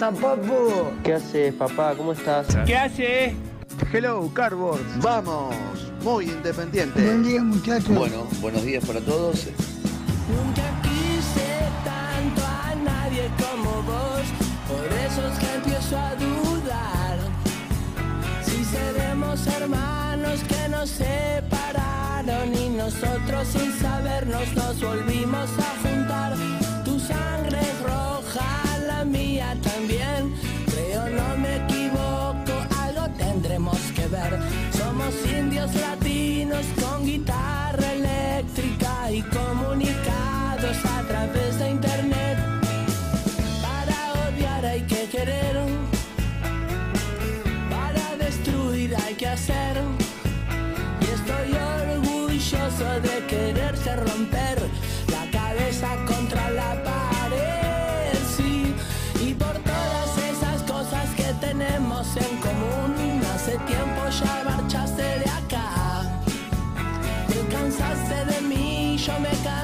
Pasa, papu? ¿Qué haces, papá? ¿Cómo estás? ¿qué hace? Hello, Cardboard. Vamos, muy independiente. Buen día, muchachos. Bueno, buenos días para todos. Nunca quise tanto a nadie como vos, por eso es que empiezo a dudar. Si seremos hermanos que nos separaron y nosotros sin sabernos nos volvimos a Somos indios latinos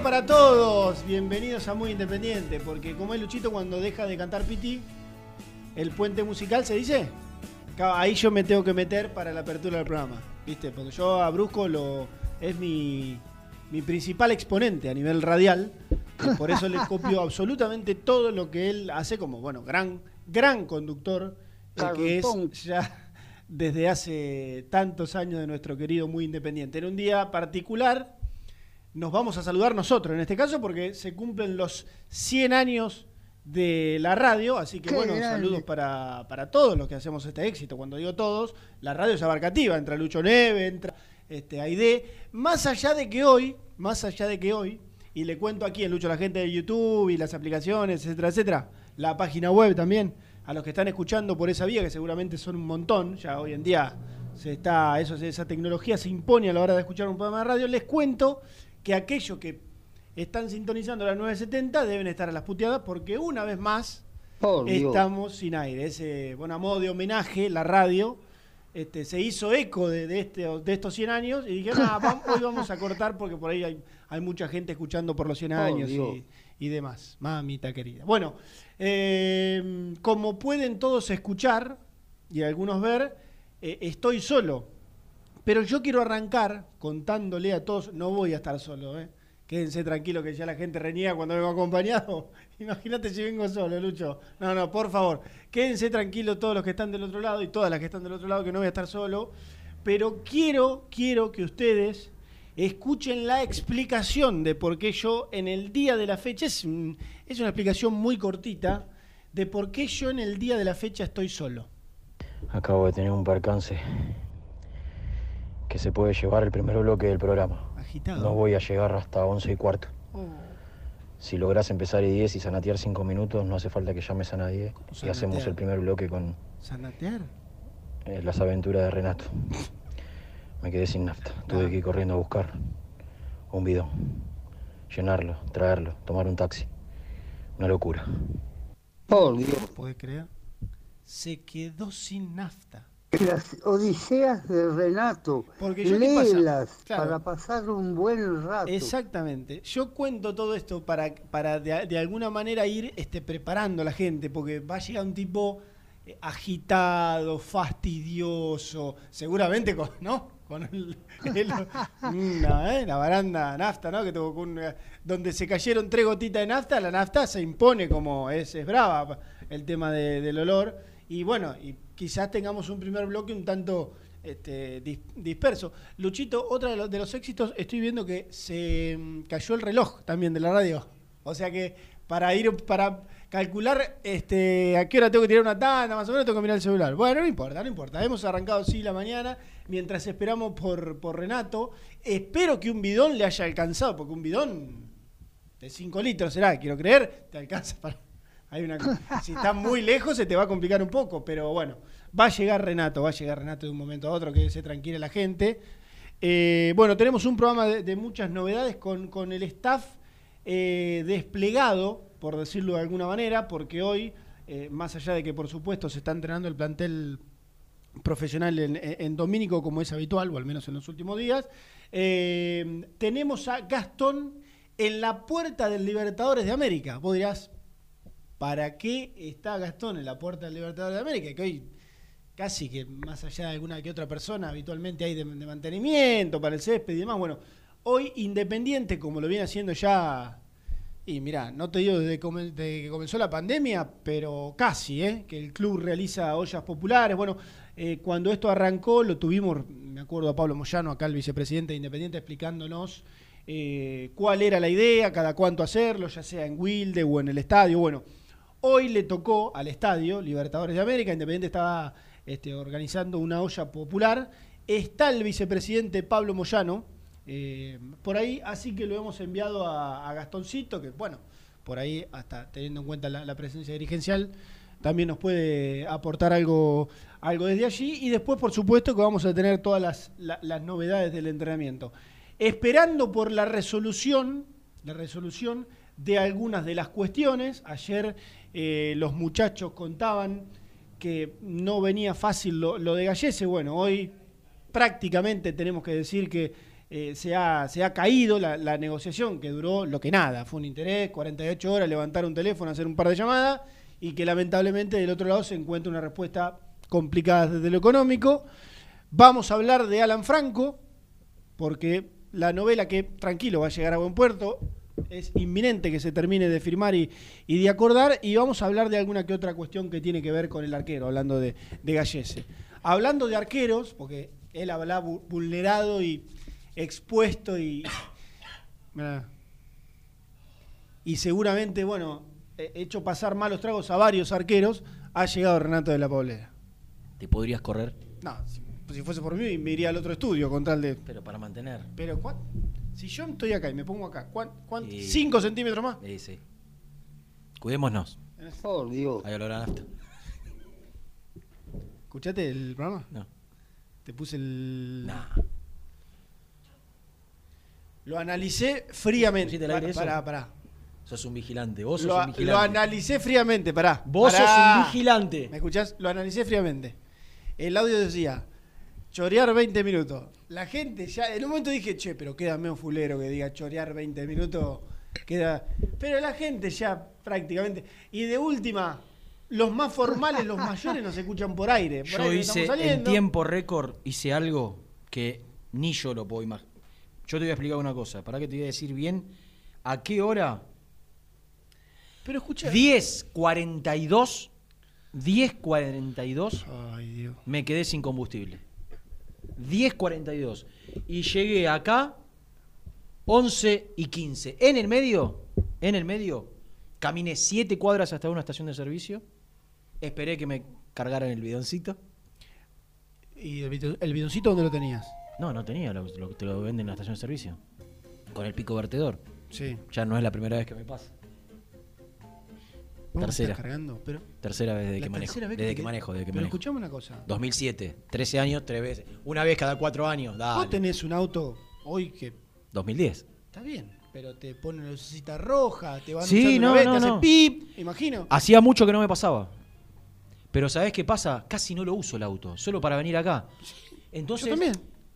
día para todos, bienvenidos a Muy Independiente, porque como es Luchito cuando deja de cantar Piti, el puente musical se dice, ahí yo me tengo que meter para la apertura del programa, ¿viste? Porque yo a Brusco lo, es mi, mi principal exponente a nivel radial, por eso le copio absolutamente todo lo que él hace como, bueno, gran, gran conductor, eh, que es ya desde hace tantos años de nuestro querido Muy Independiente. En un día particular, nos vamos a saludar nosotros, en este caso, porque se cumplen los 100 años de la radio, así que Qué bueno, grande. saludos para, para todos los que hacemos este éxito. Cuando digo todos, la radio es abarcativa, entra Lucho Neve, entra este, Aide, más allá de que hoy, más allá de que hoy, y le cuento aquí en Lucho a la gente de YouTube y las aplicaciones, etcétera, etcétera, la página web también, a los que están escuchando por esa vía, que seguramente son un montón, ya hoy en día se está, eso, esa tecnología se impone a la hora de escuchar un programa de radio, les cuento que aquellos que están sintonizando las 970 deben estar a las puteadas porque una vez más Dios. estamos sin aire. Ese, bueno, a modo de homenaje, la radio este, se hizo eco de, de este, de estos 100 años y dije, "Nah, vam- hoy vamos a cortar porque por ahí hay, hay mucha gente escuchando por los 100 Por años y demás. Mamita querida. Bueno, eh, como pueden todos escuchar y algunos ver, eh, estoy solo. Pero yo quiero arrancar contándole a todos, no voy a estar solo, ¿eh? Quédense tranquilos que ya la gente reniega cuando vengo acompañado. Imagínate si vengo solo, Lucho. No, no, por favor. Quédense tranquilos todos los que están del otro lado y todas las que están del otro lado, que no voy a estar solo. Pero quiero, quiero que ustedes escuchen la explicación de por qué yo en el día de la fecha, es, es una explicación muy cortita, de por qué yo en el día de la fecha estoy solo. Acabo de tener un percance que se puede llevar el primer bloque del programa. Agitado. No voy a llegar hasta 11 y cuarto. Oh, Si lográs empezar y 10 y sanatear 5 minutos, no hace falta que llames a nadie. Y hacemos el primer bloque con ¿Sanatear? eh, las aventuras de Renato. Me quedé sin nafta. Tuve que ir corriendo a buscar un bidón. Llenarlo, traerlo, tomar un taxi. Una locura. Por Dios. ¿Podés creer? Se quedó sin nafta. Las Odiseas de Renato. Porque yo. Léelas Claro. para pasar un buen rato. Exactamente. Yo cuento todo esto para, para de, de alguna manera ir este, preparando a la gente, porque va a llegar un tipo eh, agitado, fastidioso, seguramente con, ¿no? Con el, el- una, ¿eh? la baranda nafta, ¿no? Que tuvo con una- donde se cayeron tres gotitas de nafta, la nafta se impone como es, es brava el tema de- del olor. Y bueno, y quizás tengamos un primer bloque un tanto este, dis- disperso. Luchito, otro de, los- de los éxitos, estoy viendo que se mm, cayó el reloj también de la radio. O sea que para ir, para calcular este, a qué hora tengo que tirar una tanda, más o menos tengo que mirar el celular. Bueno, no importa, no importa. Hemos arrancado sí la mañana mientras esperamos por, por Renato. Espero que un bidón le haya alcanzado, porque un bidón de 5 litros será, quiero creer, te alcanza. Hay una, si está muy lejos se te va a complicar un poco, pero bueno, va a llegar Renato, va a llegar Renato de un momento a otro, que se tranquila la gente. Eh, bueno, tenemos un programa de, muchas novedades con, con el staff eh, desplegado, por decirlo de alguna manera, porque hoy, eh, más allá de que por supuesto se está entrenando el plantel profesional en, en Domínico como es habitual, o al menos en los últimos días, tenemos a Gastón en la puerta del Libertadores de América. Vos dirás, ¿para qué está Gastón en la puerta del Libertadores de América? Que hoy casi que más allá de alguna que otra persona habitualmente hay de, mantenimiento para el césped y demás. Bueno, hoy Independiente, como lo viene haciendo ya, y mirá, no te digo desde que comenzó la pandemia, pero casi, ¿eh? que el club realiza ollas populares. Bueno, eh, cuando esto arrancó lo tuvimos, me acuerdo a Pablo Moyano, acá el vicepresidente de Independiente, explicándonos eh, cuál era la idea, cada cuánto hacerlo, ya sea en Wilde o en el estadio. Bueno, hoy le tocó al estadio Libertadores de América, Independiente estaba este, organizando una olla popular. Está el vicepresidente Pablo Moyano eh, por ahí, así que lo hemos enviado a, Gastoncito, que bueno, por ahí, hasta teniendo en cuenta la, presencia dirigencial, también nos puede aportar algo, algo desde allí. Y después, por supuesto, que vamos a tener todas las, la- las novedades del entrenamiento. Esperando por la resolución, la resolución de algunas de las cuestiones. Ayer eh, los muchachos contaban que no venía fácil lo, de Gallese. Bueno, hoy prácticamente tenemos que decir que eh, se, ha, se ha caído la, la negociación, que duró lo que nada. Fue un interés, 48 horas, levantar un teléfono, hacer un par de llamadas, y que lamentablemente del otro lado se encuentra una respuesta complicada desde lo económico. Vamos a hablar de Alan Franco, porque la novela que, tranquilo, va a llegar a buen puerto, es inminente que se termine de firmar y, y de acordar, y vamos a hablar de alguna que otra cuestión que tiene que ver con el arquero, hablando de, de Gallese. Hablando de arqueros, porque él habla vu- vulnerado y expuesto y... Y seguramente, bueno, he hecho pasar malos tragos a varios arqueros, ha llegado Renato de la Paulera. ¿Te podrías correr? No, si, si fuese por mí me iría al otro estudio con tal de... Pero para mantener. Pero, ¿cuán- si yo estoy acá y me pongo acá, ¿cuán, cuán- Y- ¿cinco centímetros más? Sí, sí. Cuidémonos. Por Dios. Hay olor a nafta. ¿Escuchaste el programa? No. Te puse el... Nah. Lo analicé fríamente. ¿Pusiste al aire Pará, eso? pará, pará. Sos un vigilante. Vos sos Lo, un lo vigilante. analicé fríamente, pará. Vos Pará. sos un vigilante. ¿Me escuchás? Lo analicé fríamente. El audio decía, chorear 20 minutos. La gente ya, en un momento dije, che, pero queda medio fulero que diga chorear 20 minutos. Queda. Pero la gente ya prácticamente. Y de última, los más formales, los mayores, nos escuchan por aire. Por Yo aire hice en tiempo récord, hice algo que ni yo lo puedo imaginar. Yo te voy a explicar una cosa, para que te voy a decir bien a qué hora. Pero escucha. 10.42, 10.42 Ay, Dios. me quedé sin combustible. 10.42. Y llegué acá 11 y 15. En el medio, en el medio, caminé 7 cuadras hasta una estación de servicio. Esperé que me cargaran el bidoncito. ¿Y el, bidon- el bidoncito dónde lo tenías? No, no tenía, lo, lo- te lo venden en la estación de servicio. Con el pico vertedor. Sí. Ya no es la primera vez que me pasa. ¿Vos Tercera. estás cargando? Pero, Tercera vez desde que manejo. Desde que manejo, desde que Pero manejo. escuchame una cosa. 2007, 13 años, tres veces. Una vez cada cuatro años, dale. Vos tenés un auto hoy que 2010. está bien, pero te pone la lucecita roja, te van Sí, no, una vez, no, te hace no. pip, imagino. Hacía mucho que no me pasaba. Pero ¿sabés qué pasa? Casi no lo uso el auto, solo para venir acá. Entonces, Yo también.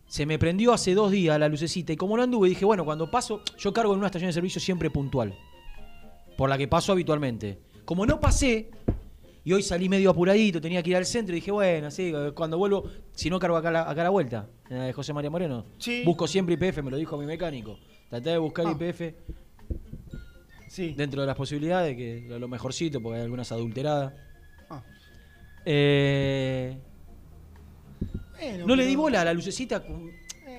se me prendió hace dos días la lucecita y como no anduve, dije, bueno, cuando paso, yo cargo en una estación de servicio siempre puntual, por la que paso habitualmente. Como no pasé, y hoy salí medio apuradito, tenía que ir al centro, y dije, bueno, sí, cuando vuelvo, si no cargo acá, la- acá a la vuelta, en la de José María Moreno. Sí. Busco siempre IPF, me lo dijo mi mecánico. Traté de buscar Ah. IPF Sí. dentro de las posibilidades, que lo lo mejorcito, porque hay algunas adulteradas. Ah. Eh, Bueno, no le di bola a la lucecita con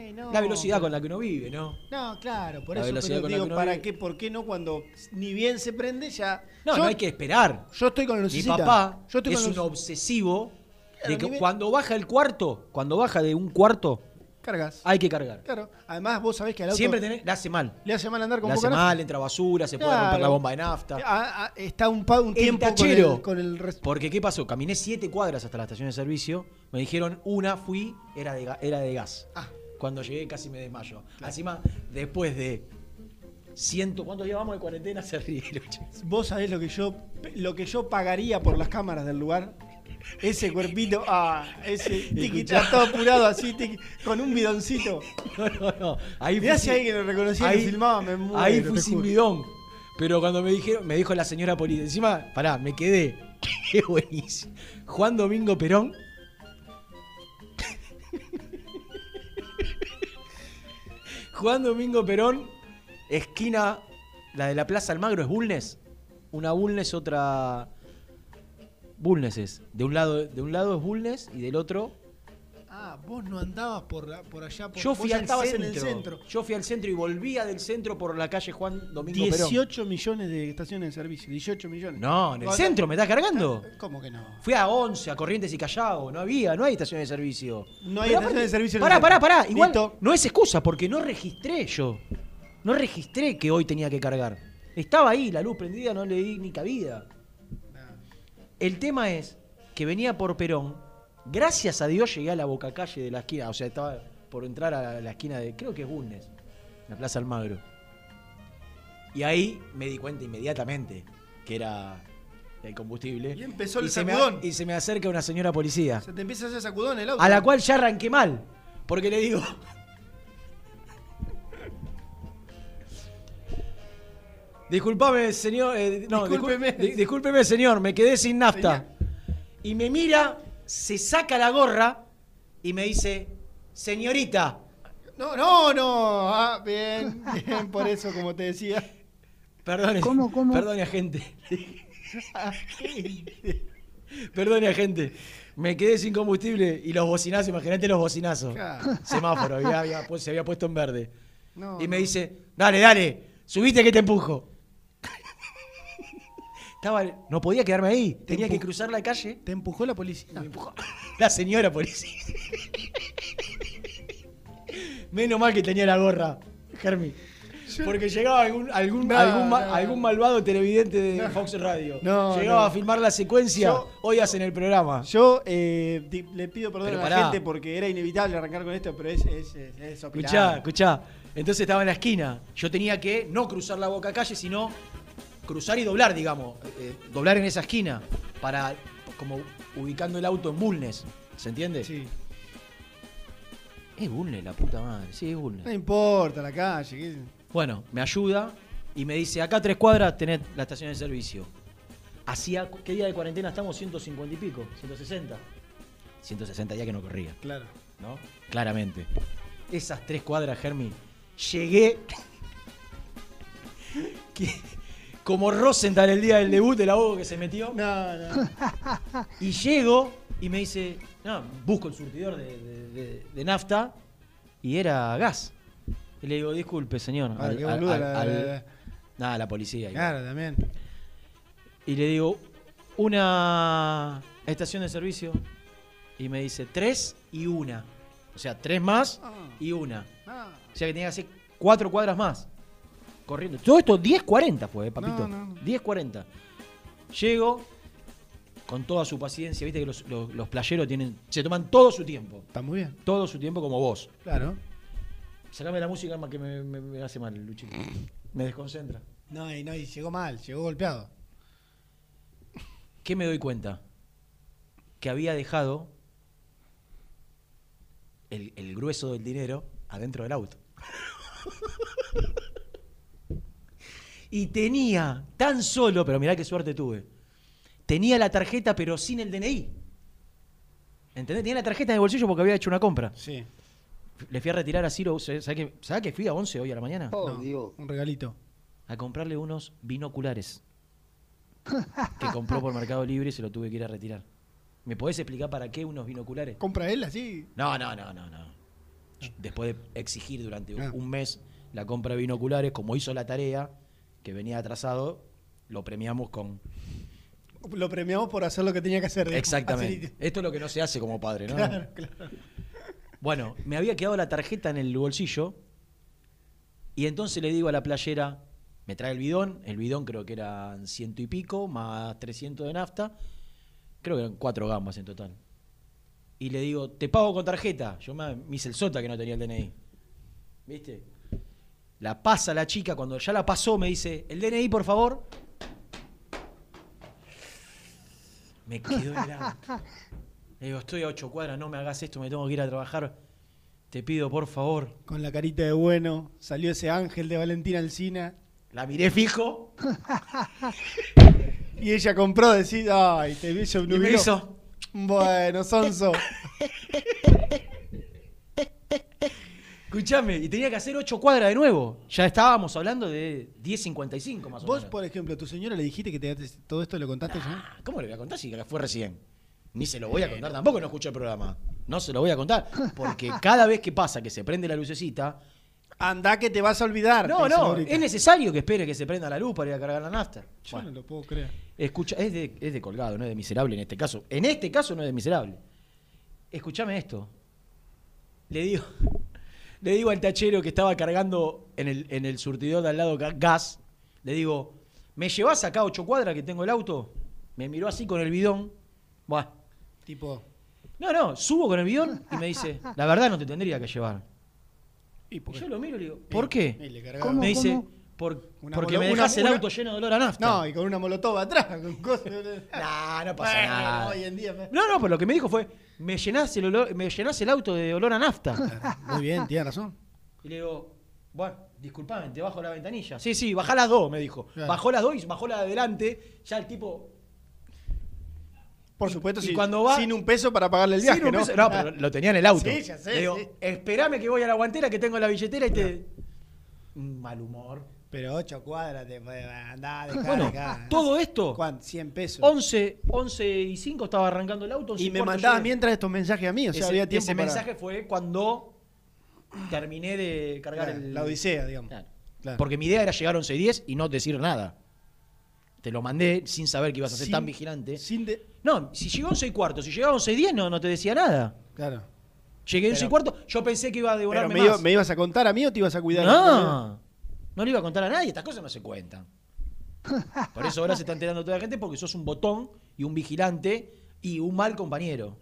Eh, no, la velocidad con la que uno vive, ¿no? No, claro, por La eso velocidad pero con la digo, que uno ¿para vive. qué? ¿Por qué no cuando ni bien se prende ya? No, yo, no hay que esperar. Yo estoy con la Mi papá yo estoy es con un obsesivo Claro, de que cuando baja el cuarto, cuando baja de un cuarto, Cargas. hay que cargar. Claro. Además, vos sabés que al auto Siempre tenés- le hace mal. le hace mal andar con Le hace poca nafta. mal, entra basura, se puede romper la bomba de nafta. Está un, pa- un El tiempo con tachero. el, con el Porque, ¿qué pasó? Caminé siete cuadras hasta la estación de servicio. Me dijeron, una fui, era de, era de gas. Ah. Cuando llegué casi me desmayo. Encima, después de ciento... ¿Cuántos días vamos de cuarentena? Se rieron. Vos sabés lo que yo lo que yo pagaría por las cámaras del lugar. Ese cuerpito, ah, ese tiquita todo apurado así, tiqui- con un bidoncito. No, no, no. Ahí Mirá si alguien lo reconocía y filmaba, me muero. Ahí fui sin bidón. Pero cuando me dijeron, me dijo la señora Poli, encima, pará, me quedé. Qué buenísimo. Juan Domingo Perón. Juan Domingo Perón, esquina, la de la Plaza Almagro es Bulnes. Una Bulnes, otra. Bulnes es. De un lado, de un lado es Bulnes y del otro Ah, vos no andabas por, la- por allá. Por, yo fui al centro. en el centro. Yo fui al centro y volvía del centro por la calle Juan Domingo Perón. 18 millones de estaciones de servicio. 18 millones. No, en el Vos- centro, ¿me estás cargando? ¿Cómo que no? Fui a 11, a Corrientes y Callao. No había, no hay estaciones de servicio. No hay estaciones de servicio en el Pará, centro. pará, pará. Igual Listo. no es excusa porque no registré yo. No registré que hoy tenía que cargar. Estaba ahí, la luz prendida, no le di ni cabida. El tema es que venía por Perón. Gracias a Dios llegué a la boca calle de la esquina. O sea, estaba por entrar a la esquina de. Creo que es Bulnes, la Plaza Almagro. Y ahí me di cuenta inmediatamente que era el combustible. Y empezó el me, sacudón. y se me acerca una señora policía. Se te empieza a hacer sacudón el auto. A la cual ya arranqué mal. Porque le digo. Disculpame, señor. eh, no, Discúlpeme. discúlpeme. discúlpeme, señor. Me quedé sin nafta. Y me mira, se saca la gorra y me dice: Señorita. No, no, no. Ah, bien, bien, por eso, como te decía. Perdone, ¿Cómo, cómo? perdone, agente. Perdone, agente. Me quedé sin combustible y los bocinazos, imagínate los bocinazos. Claro. Semáforo, había- había pu- se había puesto en verde. No, y me no. dice, dale, dale, subiste que te empujo. Estaba, no podía quedarme ahí, tenía que cruzar la calle. Te empujó la policía. Me empujó. La señora policía. Menos mal que tenía la gorra, Germi. Porque llegaba algún, algún, No, algún, ma- no. algún malvado televidente de. Fox Radio. Llegaba a filmar la secuencia, Yo- hoy hacen el programa. Yo eh, le pido perdón Pero a la pará. gente porque era inevitable arrancar con esto, pero es, es, es, es Escuchá, escuchá. Entonces estaba en la esquina. Yo tenía que no cruzar la boca calle, sino cruzar y doblar, digamos. Eh, doblar en esa esquina. Para, como ubicando el auto en Bulnes. ¿Se entiende? Sí. Es Bulnes, la puta madre. Sí, es Bulnes. No importa la calle. ¿qué? Bueno, me ayuda y me dice, acá a tres cuadras tenés la estación de servicio. Hacía, ¿qué día de cuarentena estamos? 150 y pico, 160. 160 días que no corría. Claro. ¿no? Claramente. Esas tres cuadras, Germi, llegué. que- como Rosenthal el día del debut, el abogo que se metió. No, no. Y llego y me dice, no, busco el surtidor de, de- de- de nafta y era gas. Y le digo, disculpe, señor. Ah, al- qué al- al- la- al- la- la- Nada, la policía. Claro, también. Y le digo, una estación de servicio. Y me dice, tres y una. O sea, tres más y una. Ah. O sea que tenía que hacer cuatro cuadras más. Corriendo. Todo esto 10.40 fue, eh, papito. No, no, no. 10.40. Llego con toda su paciencia. Viste que los, los- los playeros tienen, se toman todo su tiempo. Está muy bien. Todo su tiempo como vos. Claro. Sacame la música que me, me- me hace mal, Luchito. Me desconcentra. No, y no, y llegó mal, llegó golpeado. ¿Qué me doy cuenta? Que había dejado el, el grueso del dinero adentro del auto. y tenía tan solo, pero mirá qué suerte tuve. Tenía la tarjeta pero sin el DNI. ¿Entendés? Tenía la tarjeta en el bolsillo porque había hecho una compra. Sí. Le fui a retirar a Ciro, ¿sabés que, ¿sabés que fui a 11 hoy a la mañana? No, Dios. Un regalito. A comprarle unos binoculares. que compró por Mercado Libre y se lo tuve que ir a retirar. ¿Me podés explicar para qué unos binoculares? ¿Compra él así? No, no, no, no, no. Después de exigir durante Ah. un mes la compra de binoculares, como hizo la tarea, que venía atrasado, lo premiamos con... Lo premiamos por hacer lo que tenía que hacer. digamos. Exactamente. Esto es lo que no se hace como padre, ¿no? Claro, claro. Bueno, me había quedado la tarjeta en el bolsillo y entonces le digo a la playera, me trae el bidón, el bidón creo que eran ciento y pico, más 300 de nafta, creo que eran cuatro gambas en total. Y le digo, te pago con tarjeta. Yo me, me hice el sota que no tenía el DNI. ¿Viste? La pasa la chica, cuando ya la pasó me dice, el DNI por favor. Me quedó helado. Le digo, estoy a ocho cuadras, no me hagas esto, me tengo que ir a trabajar. Te pido, por favor. Con la carita de bueno, salió ese ángel de Valentina Alcina. La miré fijo Y ella compró, decís, ay, te hizo y me hizo. Bueno, Sonso. Escuchame, y tenía que hacer ocho cuadras de nuevo. Ya estábamos hablando de 10.55 más o Vos, menos. por ejemplo, a tu señora le dijiste que te, todo esto lo contaste ya. Ah, ¿Cómo le voy a contar si fue recién? Ni se lo voy a contar tampoco, no escuché el programa. No se lo voy a contar. Porque cada vez que pasa que se prende la lucecita. Anda que te vas a olvidar. No, no, ahorita. es necesario que espere que se prenda la luz para ir a cargar la nafta. Yo Bueno. no lo puedo creer. Escucha, es de, es de colgado, no es de miserable en este caso. En este caso no es de miserable. Escúchame esto. Le digo, le digo al tachero que estaba cargando en el, en el surtidor de al lado ga- gas, le digo, ¿me llevas acá a ocho cuadras que tengo el auto? Me miró así con el bidón. Buah. Tipo, No, no, subo con el bidón y me dice, la verdad no te tendría que llevar. ¿y Y por qué? yo lo miro y le digo, ¿por qué? Y le cargaba. ¿Cómo? Me dice, cómo? "Por- porque me dejas el auto lleno de olor a nafta. No, y con una molotov atrás, con cosas. Nah, no pasa Bueno, nada. hoy en día. me- No, no, pero lo que me dijo fue, me llenás el, olor- me llenás el auto de olor a nafta. Muy bien, tiene razón. Y le digo, bueno, disculpame, te bajo la ventanilla. Sí, sí, bajá las dos, me dijo. Claro. Bajó las dos y bajó la de adelante. Ya el tipo... Por supuesto, y sin, cuando va- sin un peso para pagarle el viaje, ¿no? peso- no, pero lo tenía en el auto. Sí, ya sé, Le digo, sí. esperame que voy a la guantera, que tengo la billetera y te... Un mal humor. Pero ocho cuadras te puede andar, dejá, Bueno, dejá. todo esto, ¿Cuánto? 100 pesos. 11, 11 y 5 estaba arrancando el auto. 11 y me mandaba mientras estos mensajes a mí, o sea, ese, había tiempo ese para mensaje fue cuando terminé de cargar Claro, el... la odisea, digamos. Claro. Claro. Porque mi idea era llegar a 11 y 10 y no decir nada. Te lo mandé sin saber que ibas a ser Sin- tan vigilante. Sin de... No, si llegó a 11 y cuarto, si llegaba a 11 y 10 no, no te decía nada. Claro. Llegué a 11 y Pero- cuarto, yo pensé que iba a Pero devorarme me, iba- más. ¿Me ibas a contar a mí o te ibas a cuidar? No, no le iba a contar a nadie, estas cosas no se cuentan. Por eso ahora se está enterando toda la gente porque sos un botón y un vigilante y un mal compañero.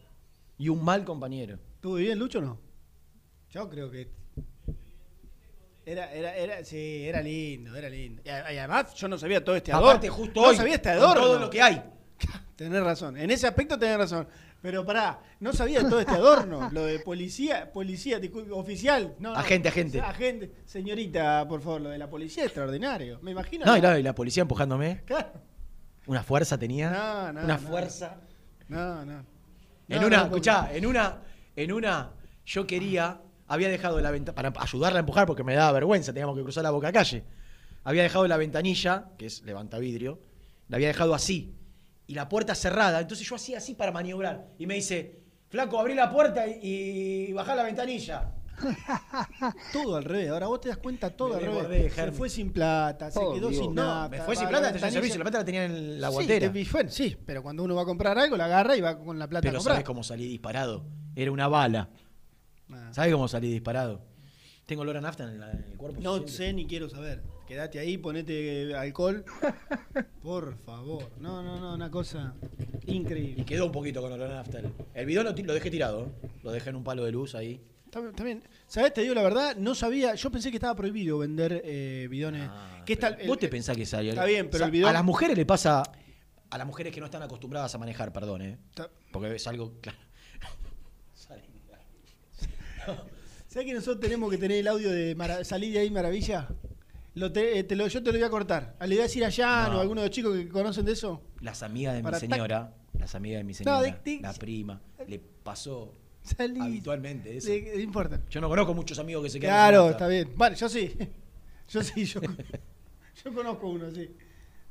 Y un mal compañero. ¿Estuvo bien, Lucho o no? Yo creo que. Era, era, era, sí, era lindo, era lindo. Y, además, yo no sabía todo este adorno. Aparte, justo no hoy, sabía este adorno. todo lo que hay. Tenés razón. En ese aspecto tenés razón. Pero pará, no sabía todo este adorno. Lo de policía, policía, oficial. No. Agente, agente. Agente. Señorita, por favor, lo de la policía es extraordinario. Me imagino. No, y la, y la policía empujándome. Claro. Una fuerza tenía. No, no, una no. fuerza. No, no. En una, escuchá, en una, en una, yo quería, había dejado la ventana, para ayudarla a empujar porque me daba vergüenza, teníamos que cruzar la boca calle. Había dejado la ventanilla, que es levanta vidrio, la había dejado así. Y la puerta cerrada. Entonces yo hacía así para maniobrar. Y me dice, flaco, abrí la puerta y, y bajá la ventanilla. Todo al revés. Ahora vos te das cuenta todo Me al revés. se fue sin plata, se Oh, quedó Dios. sin No, nada. me fue sin plata, de servicio. La plata la tenía en la guantera. Sí, te- fue- sí, pero cuando uno va a comprar algo, la agarra y va con la plata a Pero comprar. ¿sabes cómo salí disparado? Era una bala. Ah. ¿Sabes cómo salí disparado? Tengo olor a nafta en, la- en el cuerpo. No sé ni quiero saber. Quédate ahí, ponete alcohol. Por favor. No, no, no, una cosa Y increíble. quedó un poquito con olor a nafta. El, bidón lo, dejé tirado. Lo dejé en un palo de luz ahí. También, también, ¿sabes? Te digo la verdad, no sabía, yo pensé que estaba prohibido vender eh, bidones. Ah, que está, el- vos te pensás que salió. Está bien, pero el bidón- A las mujeres le pasa. A las mujeres que no están acostumbradas a manejar, perdón, ¿eh? Porque es algo. Claro. ¿Sabes que nosotros tenemos que tener el audio de Mara- Salir de ahí Maravilla? Lo te- eh, te lo- yo te lo voy a cortar. ¿Le voy a decir a Jan No. o a alguno de los chicos que conocen de eso? Las amigas de mi tac- señora, las amigas de mi señora, de- de- la prima, le pasó Salí. habitualmente eso. No importa. Yo no conozco muchos amigos que se quedan Claro, está bien. Vale, yo sí. Yo sí, yo, yo conozco uno, sí.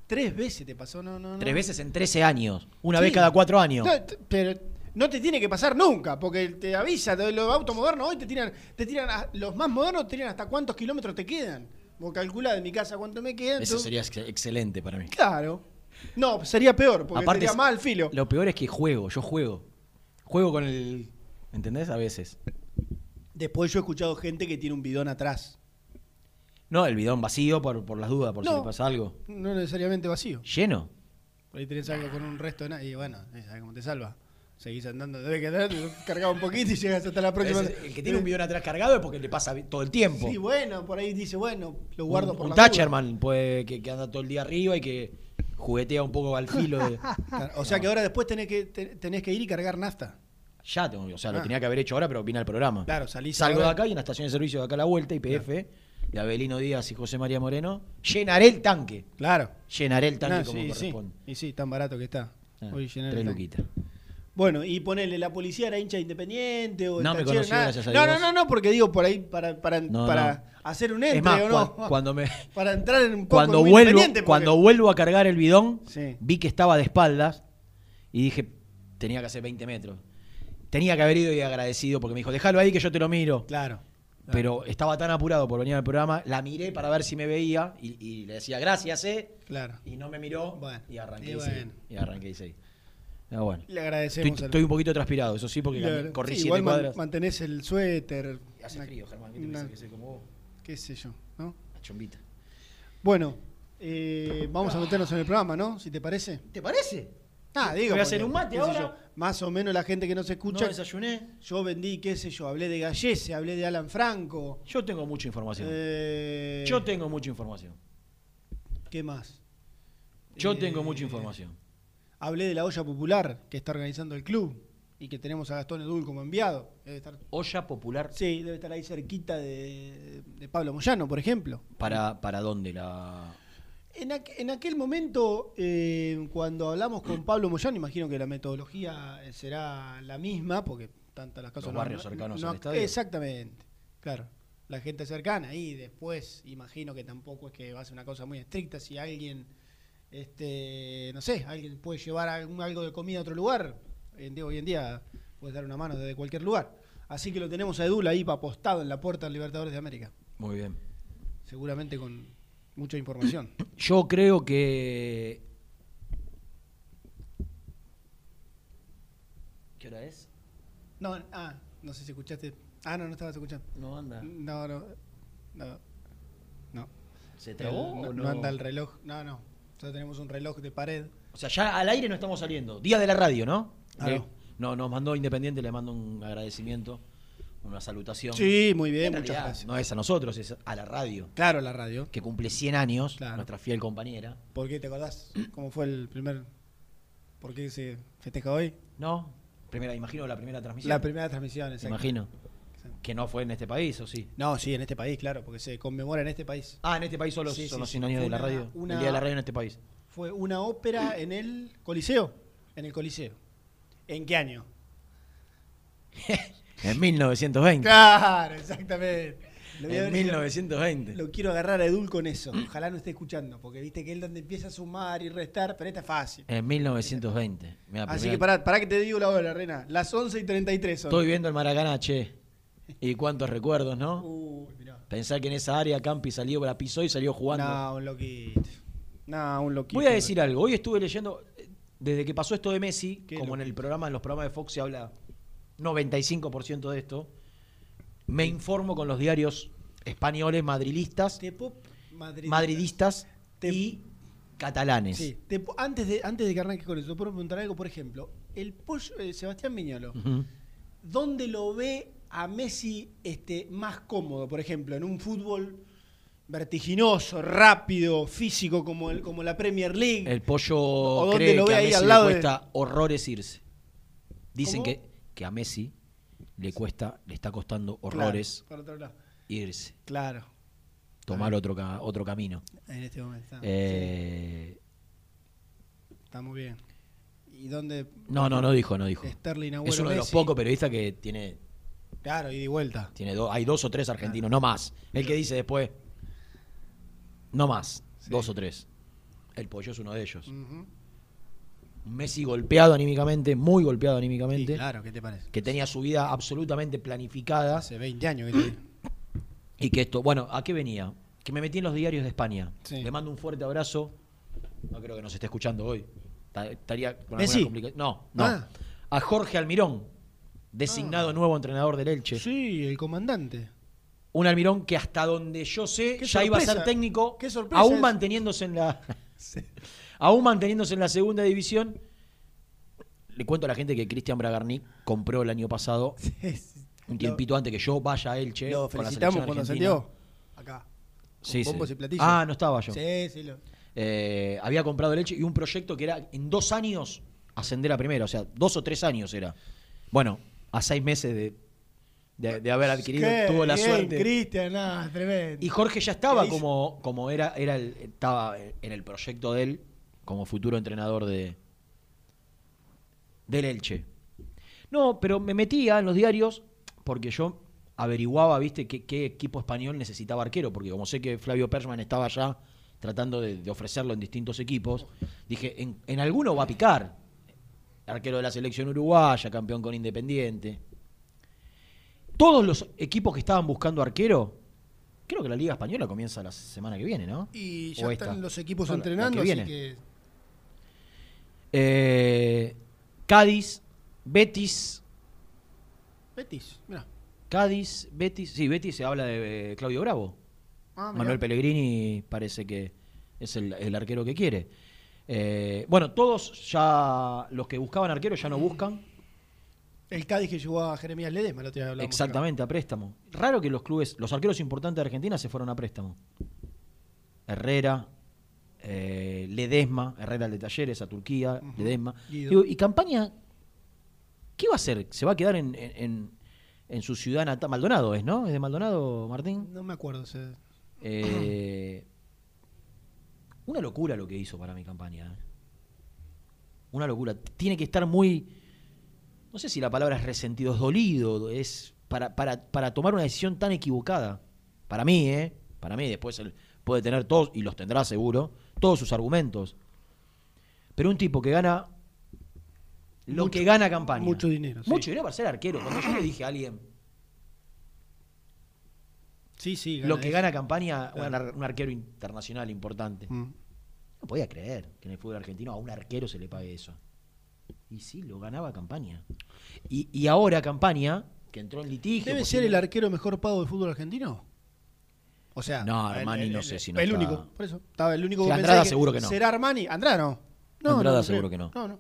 Tres veces te pasó, no, no, no. Tres veces en 13 años. Una Sí. vez cada cuatro años. No, pero no te tiene que pasar nunca, porque te avisa, los autos modernos hoy te tiran, te tiran, a- los más modernos te tiran hasta cuántos kilómetros te quedan. Vos calculá de mi casa cuánto me quedan. Eso sería ex- excelente para mí. Claro. No, sería peor, porque Aparte, sería es- más al filo. Lo peor es que juego, yo juego. Juego con el. ¿Entendés? A veces. Después yo he escuchado gente que tiene un bidón atrás. No, el bidón vacío por, por las dudas, por si le pasa algo. No necesariamente vacío. ¿Lleno? Por ahí tenés algo con un resto de nada. Y bueno, eh, ¿sabes cómo te salva? Seguís andando, debe quedar cargado un poquito y llegas hasta la próxima. El que tiene un bidón atrás cargado es porque le pasa todo el tiempo. Sí, bueno, por ahí dice, bueno, lo guardo un por un la. Thatcherman puede, que, que anda todo el día arriba y que juguetea un poco al filo de. Claro, O sea que ahora después tenés que, te- tenés que ir y cargar nafta. Ya tengo, o sea, lo Ah. tenía que haber hecho ahora, pero vine al programa. Claro, salís Salgo de acá y en la estación de servicio de acá a la vuelta, IPF, de Abelino Díaz y José María Moreno, llenaré el tanque. Claro. Llenaré el tanque como sí, sí. corresponde. Y sí, tan barato que está. Ah, Hoy llenar tres el tanque. luquitas. Bueno, y ponele, la policía era hincha independiente o No me conoció, nada. gracias a No, Dios. no, no, no, porque digo por ahí para, para, No, para no. hacer un entre Es más, o no. cuan- cuando me. Para entrar en un poco Cuando muy vuelvo, porque- cuando vuelvo a cargar el bidón, Sí. vi que estaba de espaldas y dije, tenía que hacer 20 metros. Tenía que haber ido y agradecido porque me dijo, déjalo ahí que yo te lo miro. Claro. Pero estaba tan apurado por venir al programa, la miré para ver si me veía y, y le decía, gracias, eh. Claro. Y no me miró Bueno, y arranqué y y, bueno. seguí. Y arranqué y seguí. Ah, bueno. Le agradecemos. Estoy, al- estoy un poquito transpirado, eso sí, porque le corrí sí, siete igual cuadras. mantenés el suéter. Hace una- frío, Germán, ¿qué te una- que soy como vos? qué sé yo, ¿no? Una chombita. Bueno, eh, vamos a meternos en el programa, ¿no? Si te parece. ¿Te parece? Ah, digo. Voy a hacer un mate ahora. yo, más o menos la gente que no se escucha. No desayuné. yo vendí, qué sé yo, hablé de Gallese, hablé de Alan Franco. Yo tengo mucha información. eh, Yo tengo mucha información. ¿Qué más? Yo Eh, tengo mucha información. Hablé de la olla popular que está organizando el club y que tenemos a Gastón Edul como enviado. Debe estar, Olla popular. sí, debe estar ahí cerquita de, de Pablo Moyano, por ejemplo. ¿Para, para dónde la.? En, aqu- en aquel momento, eh, cuando hablamos con Pablo Moyano, imagino que la metodología eh, será la misma, porque tantas las cosas Los no- barrios no- cercanos no- al estadio. Exactamente, claro. La gente cercana y después imagino que tampoco es que va a ser una cosa muy estricta. Si alguien, este, no sé, alguien puede llevar algún- algo de comida a otro lugar, hoy en día, hoy en día puedes dar una mano desde cualquier lugar. Así que lo tenemos a Edul ahí apostado en la puerta del Libertadores de América, Muy bien. seguramente con mucha información. Yo creo que. ¿Qué hora es? No, ah, no sé si escuchaste. Ah, no, no estabas escuchando. No anda. No, no, no. No. ¿Se El- trabó no, o no no? anda el reloj. No, no. Nosotros tenemos un reloj de pared. O sea, ya al aire no estamos saliendo. Día de la radio, ¿no? Ah, Le- no. no, nos mandó Independiente, le mando un agradecimiento, una salutación. Sí, muy bien, En muchas realidad, gracias. No es a nosotros, es a la radio, Claro, la radio. que cumple 100 años, Claro. nuestra fiel compañera. ¿Por qué te acordás cómo fue el primer. ¿Por qué se festeja hoy? ¿No? Primera, imagino la primera transmisión. La primera transmisión, exacto. imagino. Que no fue en este país, ¿o sí? No, sí, en este país, claro, porque se conmemora en este país. Ah, en este país solo Sí, son sí, los sí. 100 años de la radio. una- El día de la radio en este país. Fue una ópera en el Coliseo. En el Coliseo. ¿En qué año? En 1920. Claro, exactamente. Lo voy a En ver si lo- 1920. Lo quiero agarrar a Edul con eso. Ojalá no esté escuchando, porque viste que él donde empieza a sumar y restar, pero esta es fácil. En 1920. Mirá, Así primera- que pará, pará que te digo la hora, Rena. Las 11 y 33 son. Estoy viendo el Maracaná, che. Y cuántos recuerdos, ¿no? Uy, mirá. Pensar que en esa área Campi salió, la pisó y salió jugando. No, un loquito. No, un loquito. Voy a decir algo. Hoy estuve leyendo, eh, desde que pasó esto de Messi, como en el programa, en los programas de Fox se habla 95% de esto, me informo con los diarios españoles, madrilistas, madridistas Te- y catalanes. Sí, te pu- antes, de, antes de que arranques con eso, te puedo preguntar algo, por ejemplo. El pollo, eh, Sebastián Miñolo, Ujú. ¿dónde lo ve a Messi este, más cómodo? Por ejemplo, en un fútbol vertiginoso, rápido, físico como, el, como la Premier League. El pollo ¿O cree lo que ve a ahí Messi al lado le de- cuesta horrores irse. Dicen ¿Cómo? que, que a Messi le cuesta, le está costando Claro, horrores otro irse, Claro, tomar otro, ca- otro camino. en este momento. Está, Eh, sí, está muy bien. ¿Y dónde? no, no, no dijo, no dijo. Sterling, Agüero, Es uno de los Messi. pocos periodistas que tiene, Claro, y de vuelta. tiene do- hay dos o tres argentinos, no más. El que dice después, no más, Sí. dos o tres. El pollo es uno de ellos. Messi golpeado anímicamente, muy golpeado Sí, anímicamente, claro, ¿qué te parece? que tenía su vida absolutamente planificada. Hace 20 años que te Y que esto, bueno, ¿a qué venía? Que me metí en los diarios de España. Sí. Le mando un fuerte abrazo. No creo que nos esté escuchando hoy. Ta- Estaría con ¿Messi? alguna complicación. No, no. Ah. A Jorge Almirón, designado nuevo entrenador del Elche. Sí, el comandante. Un Almirón que hasta donde yo sé Qué ya iba a ser técnico, Qué sorpresa aún manteniéndose en la aún manteniéndose en la segunda división. Le cuento a la gente que Cristian Bragarnik compró el año pasado, un tiempito antes que yo vaya a Elche. Lo con la felicitamos selección cuando salió. Acá. Con Sí, sí. bombos y platillos. Ah, no estaba yo. Sí, sí. Lo... Eh, había comprado leche y un proyecto que era en dos años ascender a primera, o sea, dos o tres años era. Bueno, a seis meses de, de, de haber adquirido, Qué tuvo la bien, suerte. Cristian, tremendo. Y Jorge ya estaba como, como era, era el- estaba en el proyecto de él, como futuro entrenador de del Elche. No, pero me metía en los diarios porque yo averiguaba, viste, qué, qué equipo español necesitaba arquero, porque como sé que Flavio Persman estaba allá tratando de, de ofrecerlo en distintos equipos, dije, en, en alguno va a picar. Arquero de la selección uruguaya, campeón con Independiente. Todos los equipos que estaban buscando arquero, creo que la Liga Española comienza la semana que viene, ¿no? Y O ya esta. están los equipos No, entrenando, que así que. Eh, Cádiz, Betis, Betis, mira. Cádiz, Betis, sí, Betis se habla de eh, Claudio Bravo. Ah. Manuel Pellegrini parece que es el, el arquero que quiere. Eh, bueno, todos ya, los que buscaban arquero ya no buscan. El Cádiz que llegó a Jeremías Ledesma, día hablamos Exactamente, a préstamo. Raro que los clubes, los arqueros importantes de Argentina se fueron a préstamo. Herrera, eh, Ledesma, Herrera el de Talleres, a Turquía. Ledesma. Digo, ¿Y campaña qué va a hacer? ¿Se va a quedar en, en- su ciudad natal? Maldonado es, ¿no? ¿Es de Maldonado, Martín? No me acuerdo. Eh, una locura lo que hizo para mi campaña. ¿eh? Una locura. Tiene que estar muy. No sé si la palabra es resentido, es dolido. Es para, para, para tomar una decisión tan equivocada. Para mí, ¿eh? Para mí, después él puede tener todos, y los tendrá seguro, todos sus argumentos. Pero un tipo que gana lo Mucho- que gana campaña. mucho dinero, sí. Mucho dinero para ser arquero. Cuando yo le dije a alguien, Sí, sí. lo que eso. gana campaña, Claro. un ar- un arquero internacional importante. Mm. No podía creer que en el fútbol argentino a un arquero se le pague eso. Y sí, lo ganaba campaña. Y, y ahora campaña, que entró en litigio. ¿Debe ser el arquero mejor pago del fútbol argentino? O sea, No, Armani el- no sé si no El está- único, por eso. Estaba el único Sí, Andrada seguro que no. ¿Será Armani? Andrada no. Andrada no seguro que no. No, no.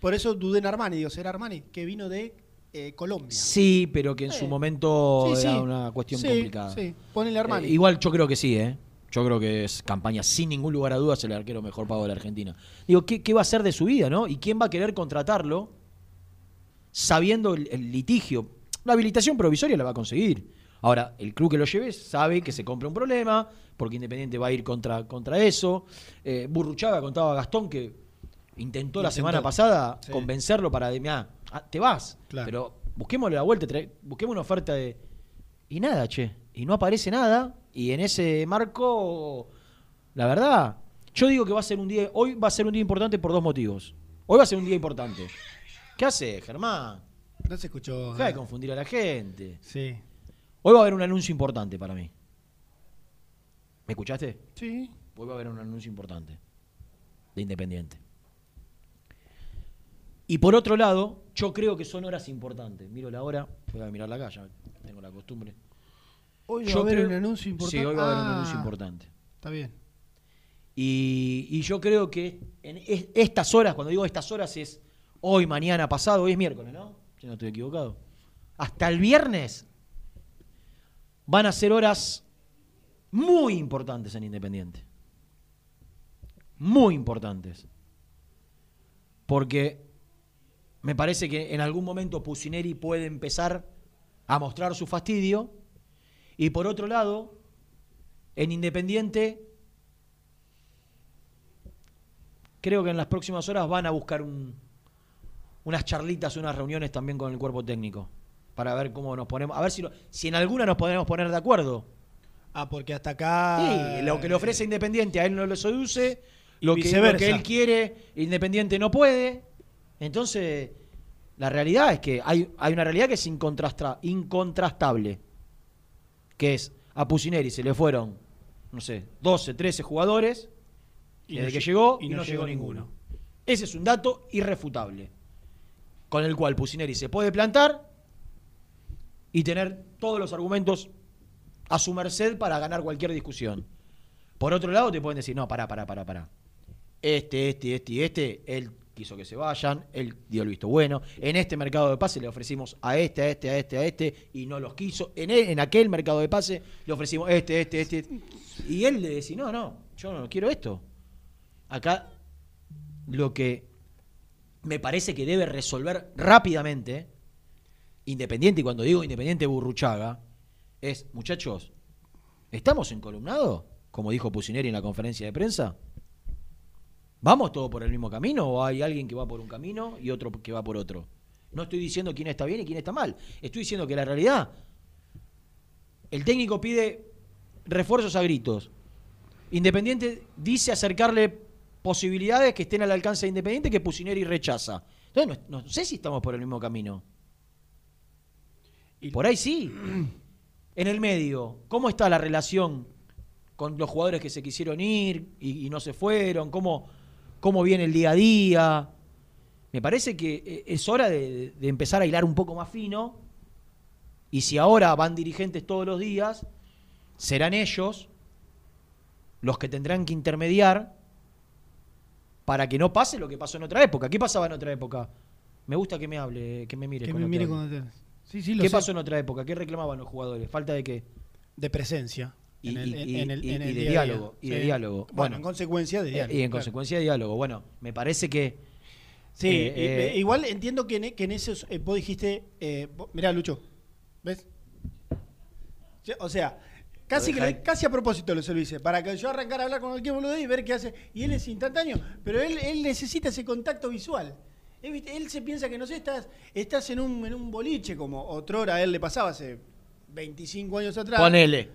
Por eso dudé en Armani, digo, ¿será Armani? Que vino de eh, Colombia. Sí, pero que en su Eh. momento Sí, era sí. una cuestión Sí, complicada. Sí, ponele Armani. Eh, igual yo creo que sí, ¿eh? Yo creo que es campaña, sin ningún lugar a dudas, el arquero mejor pago de la Argentina. Digo, ¿qué, qué va a hacer de su vida, no? ¿Y quién va a querer contratarlo sabiendo el, el litigio? La habilitación provisoria la va a conseguir. Ahora, el club que lo lleve sabe que se compra un problema, porque Independiente va a ir contra, contra eso. Eh, Burruchaga contaba a Gastón que intentó la semana pasada Sí. convencerlo para, mira, te vas, Claro. pero busquémosle la vuelta, busquemos una oferta de... Y nada, che. Y no aparece nada. Y en ese marco, la verdad, yo digo que va a ser un día, hoy va a ser un día importante por dos motivos. Hoy va a ser un día importante. ¿Qué hace, Germán? No se escuchó. Deja de confundir a la gente. Sí. Hoy va a haber un anuncio importante para mí. ¿Me escuchaste? Sí. Hoy va a haber un anuncio importante de Independiente. Y por otro lado, yo creo que son horas importantes. Miro la hora, voy a mirar la calle, tengo la costumbre. Hoy va Yo a haber creo- un anuncio importante. Sí, hoy va a haber un Ah, anuncio importante. Está bien. Y, y yo creo que en es- estas horas, cuando digo estas horas, es hoy, mañana, pasado, hoy es miércoles, ¿no? Si no estoy equivocado. Hasta el viernes van a ser horas muy importantes en Independiente. Muy importantes. Porque me parece que en algún momento Pusineri puede empezar a mostrar su fastidio. Y por otro lado, en Independiente creo que en las próximas horas van a buscar un- unas charlitas, unas reuniones también con el cuerpo técnico. Para ver cómo nos ponemos. A ver si, lo- si en alguna nos podemos poner de acuerdo. Ah, porque hasta acá. Sí, lo que le ofrece Independiente a él no le seduce. Lo que, lo que él quiere, Independiente no puede. Entonces, la realidad es que hay, hay una realidad que es incontrastable. Que es, a Pusineri se le fueron, no sé, 12, 13 jugadores. Y desde no que lle- llegó y no no, llegó llegó ninguno. Ese es un dato irrefutable. Con el cual Pusineri se puede plantar y tener todos los argumentos a su merced para ganar cualquier discusión. Por otro lado, te pueden decir, no, pará, pará, pará, pará. Este, este, este y este, él quiso que se vayan, él dio el visto bueno. En este mercado de pase le ofrecimos a este, a este, a este, a este, y no los quiso. En, e- en aquel mercado de pase le ofrecimos este, este, este. Y él le decía, no, no, yo no quiero esto. Acá lo que me parece que debe resolver rápidamente, Independiente, y cuando digo Independiente Burruchaga, es, muchachos, ¿estamos encolumnados? Como dijo Pusineri en la conferencia de prensa. ¿Vamos todos por el mismo camino o hay alguien que va por un camino y otro que va por otro? No estoy diciendo quién está bien y quién está mal. Estoy diciendo que la realidad, el técnico pide refuerzos a gritos. Independiente dice acercarle posibilidades que estén al alcance de Independiente que Pusineri rechaza. Entonces, no, no sé si estamos por el mismo camino. Por ahí sí. En el medio, ¿cómo está la relación con los jugadores que se quisieron ir y, y no se fueron? ¿Cómo, ¿Cómo viene el día a día? Me parece que eh, es hora de, de empezar a hilar un poco más fino. Y si ahora van dirigentes todos los días, serán ellos los que tendrán que intermediar para que no pase lo que pasó en otra época. ¿Qué pasaba en otra época? Me gusta que me hable, que me mire. Que me mire cuando te- Sí, sí, lo ¿Qué sé. pasó en otra época? ¿Qué reclamaban los jugadores? ¿Falta de qué? De presencia. Y, de diálogo. Y de diálogo. Bueno, en consecuencia de eh, diálogo. Y en claro. consecuencia de diálogo. Bueno, me parece que. Sí, eh, eh, igual entiendo que en, que en esos. eh, vos dijiste. Eh, vos- mirá, Lucho. ¿Ves? O sea, casi, que le- casi a propósito lo se lo hice. Para que yo arrancara a hablar con cualquier boludo y ver qué hace. Y él es instantáneo. Pero él, él necesita ese contacto visual. Él se piensa que, no sé, estás, estás en, un, en un boliche, como otrora a él le pasaba hace 25 años atrás. Ponele.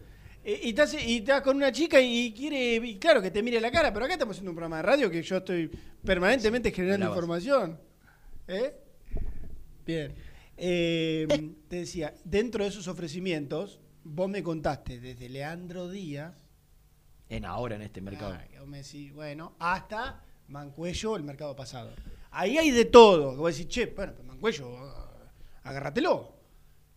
Y estás, y estás con una chica y quiere, y claro, que te mire la cara, pero acá estamos haciendo un programa de radio que yo estoy permanentemente generando información. ¿Eh? Bien. Eh, te decía, dentro de esos ofrecimientos, vos me contaste desde Leandro Díaz, En ahora, en este mercado. ah, que vos me decís, bueno, hasta Mancuello el mercado pasado. Ahí hay de todo. que Vos decís, che, bueno, pues Mancuello, ah, agárratelo.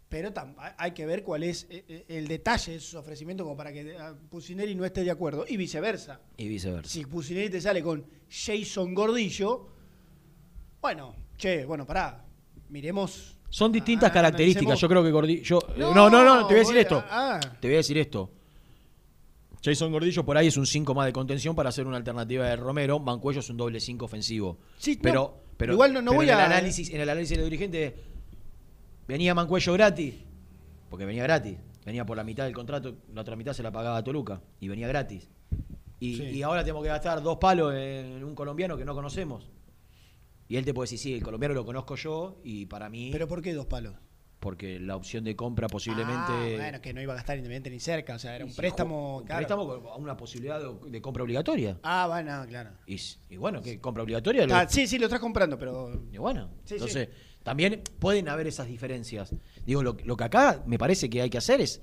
Pero hay- que ver cuál es eh, eh, el detalle de esos ofrecimientos como para que ah, Pusineri no esté de acuerdo. Y viceversa. Y viceversa. Si Pusineri te sale con Jason Gordillo, bueno, che, bueno, pará, miremos. Son distintas ah, características. analicemos. Yo creo que Gordillo. no, no, no, te voy a decir voy esto. ah, Te voy a decir esto. Jason Gordillo por ahí es un 5 más de contención para hacer una alternativa de Romero. Mancuello es un doble 5 ofensivo. Sí, no, pero, pero igual no- no pero voy en el a- análisis, en el análisis de dirigente venía Mancuello gratis, porque venía gratis. Venía por la mitad del contrato, la otra mitad se la pagaba Toluca y venía gratis. Y, Sí. y ahora tenemos que gastar dos palos en un colombiano que no conocemos. Y él te puede decir, sí, el colombiano lo conozco yo y para mí... Pero ¿por qué dos palos? porque la opción de compra posiblemente... Ah, bueno, que no iba a gastar Independiente ni cerca, o sea, era un Y- préstamo. un claro. préstamo con una posibilidad de, de compra obligatoria. Ah, bueno, claro. Y, bueno, que compra obligatoria. lo- Ah, sí, sí, lo estás comprando, pero. Y bueno, Sí, entonces también pueden haber esas diferencias. Digo, lo, lo que acá me parece que hay que hacer es,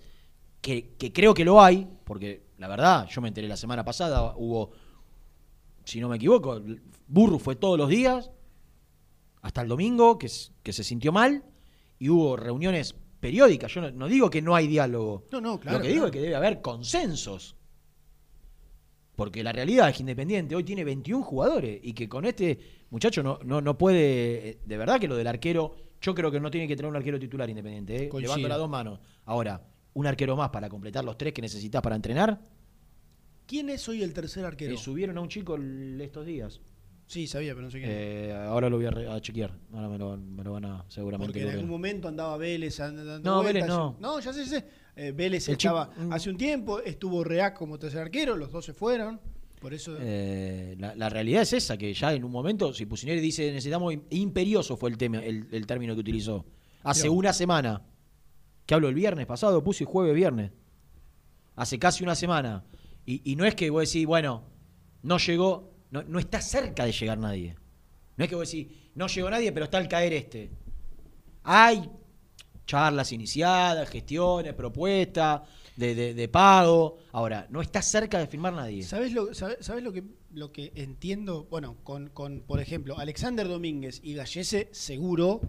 que, que creo que lo hay, porque la verdad, yo me enteré la semana pasada, hubo, si no me equivoco, Burru fue todos los días, hasta el domingo, que, que se sintió mal, y hubo reuniones periódicas. Yo no, no digo que no hay diálogo. No, no, claro. lo que digo es que debe haber consensos. Porque la realidad es que Independiente hoy tiene 21 jugadores y que con este muchacho no, no, no puede. eh, De verdad que lo del arquero, yo creo que no tiene que tener un arquero titular Independiente. ¿eh? Levanto las dos manos. Ahora, un arquero más para completar los tres que necesitas para entrenar. ¿Quién es hoy el tercer arquero? Eh, subieron a un chico estos días. Sí, sabía, pero no sé quién. Eh, ahora lo voy a, chequear. Ahora me lo, me lo van a seguramente. Porque en algún momento andaba Vélez and- dando No, vueltas. Vélez no. No, ya sé, ya sé. Eh, Vélez El estaba mm. hace un tiempo, estuvo Reac como tercer arquero, los dos se fueron. Por eso. Eh, la, la realidad es esa, que ya en un momento, si Pusineri dice necesitamos im- imperioso fue el tema, el, el término que utilizó. Hace Pero- una semana, que hablo el viernes pasado, puse jueves, viernes. Hace casi una semana. Y, y no es que vos decís, bueno, no llegó, no, no está cerca de llegar nadie. No es que vos decís, no llegó nadie, pero está al caer este. Hay charlas iniciadas, gestiones, propuestas de, de- de pago. Ahora, no está cerca de firmar nadie. ¿Sabes lo, sabe- sabés lo, que, lo que entiendo? Bueno, con, con, por ejemplo, Alexander Domínguez y Gallese, seguro.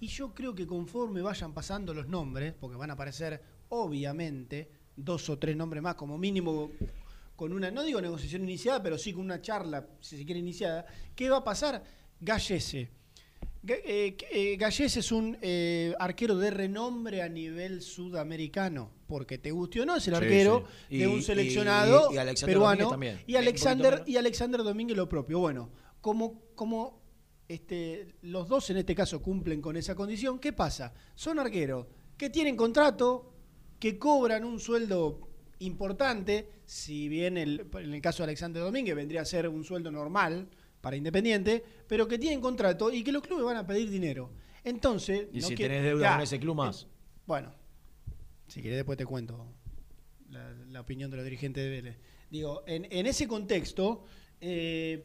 Y yo creo que conforme vayan pasando los nombres, porque van a aparecer, obviamente, dos o tres nombres más, como mínimo, con una, no digo negociación iniciada, pero sí con una charla, si se quiere, iniciada. ¿Qué va a pasar? Gallese. Ga- eh, eh, Gallese es un eh, arquero de renombre a nivel sudamericano, porque te guste o no, es el Sí, arquero sí. de un seleccionado y peruano. También. Y Alexander, y Alexander Domínguez lo propio. Bueno, como, como este, los dos en este caso cumplen con esa condición, ¿qué pasa? Son arqueros que tienen contrato, que cobran un sueldo importante, si bien el- en el caso de Alexander Domínguez vendría a ser un sueldo normal para Independiente, pero que tienen contrato y que los clubes van a pedir dinero. Entonces, Y no si quiere- tenés deuda Ya, con ese club más. eh, Bueno, si querés después te cuento la, la opinión de los dirigentes de Vélez. Digo, en, en ese contexto, eh,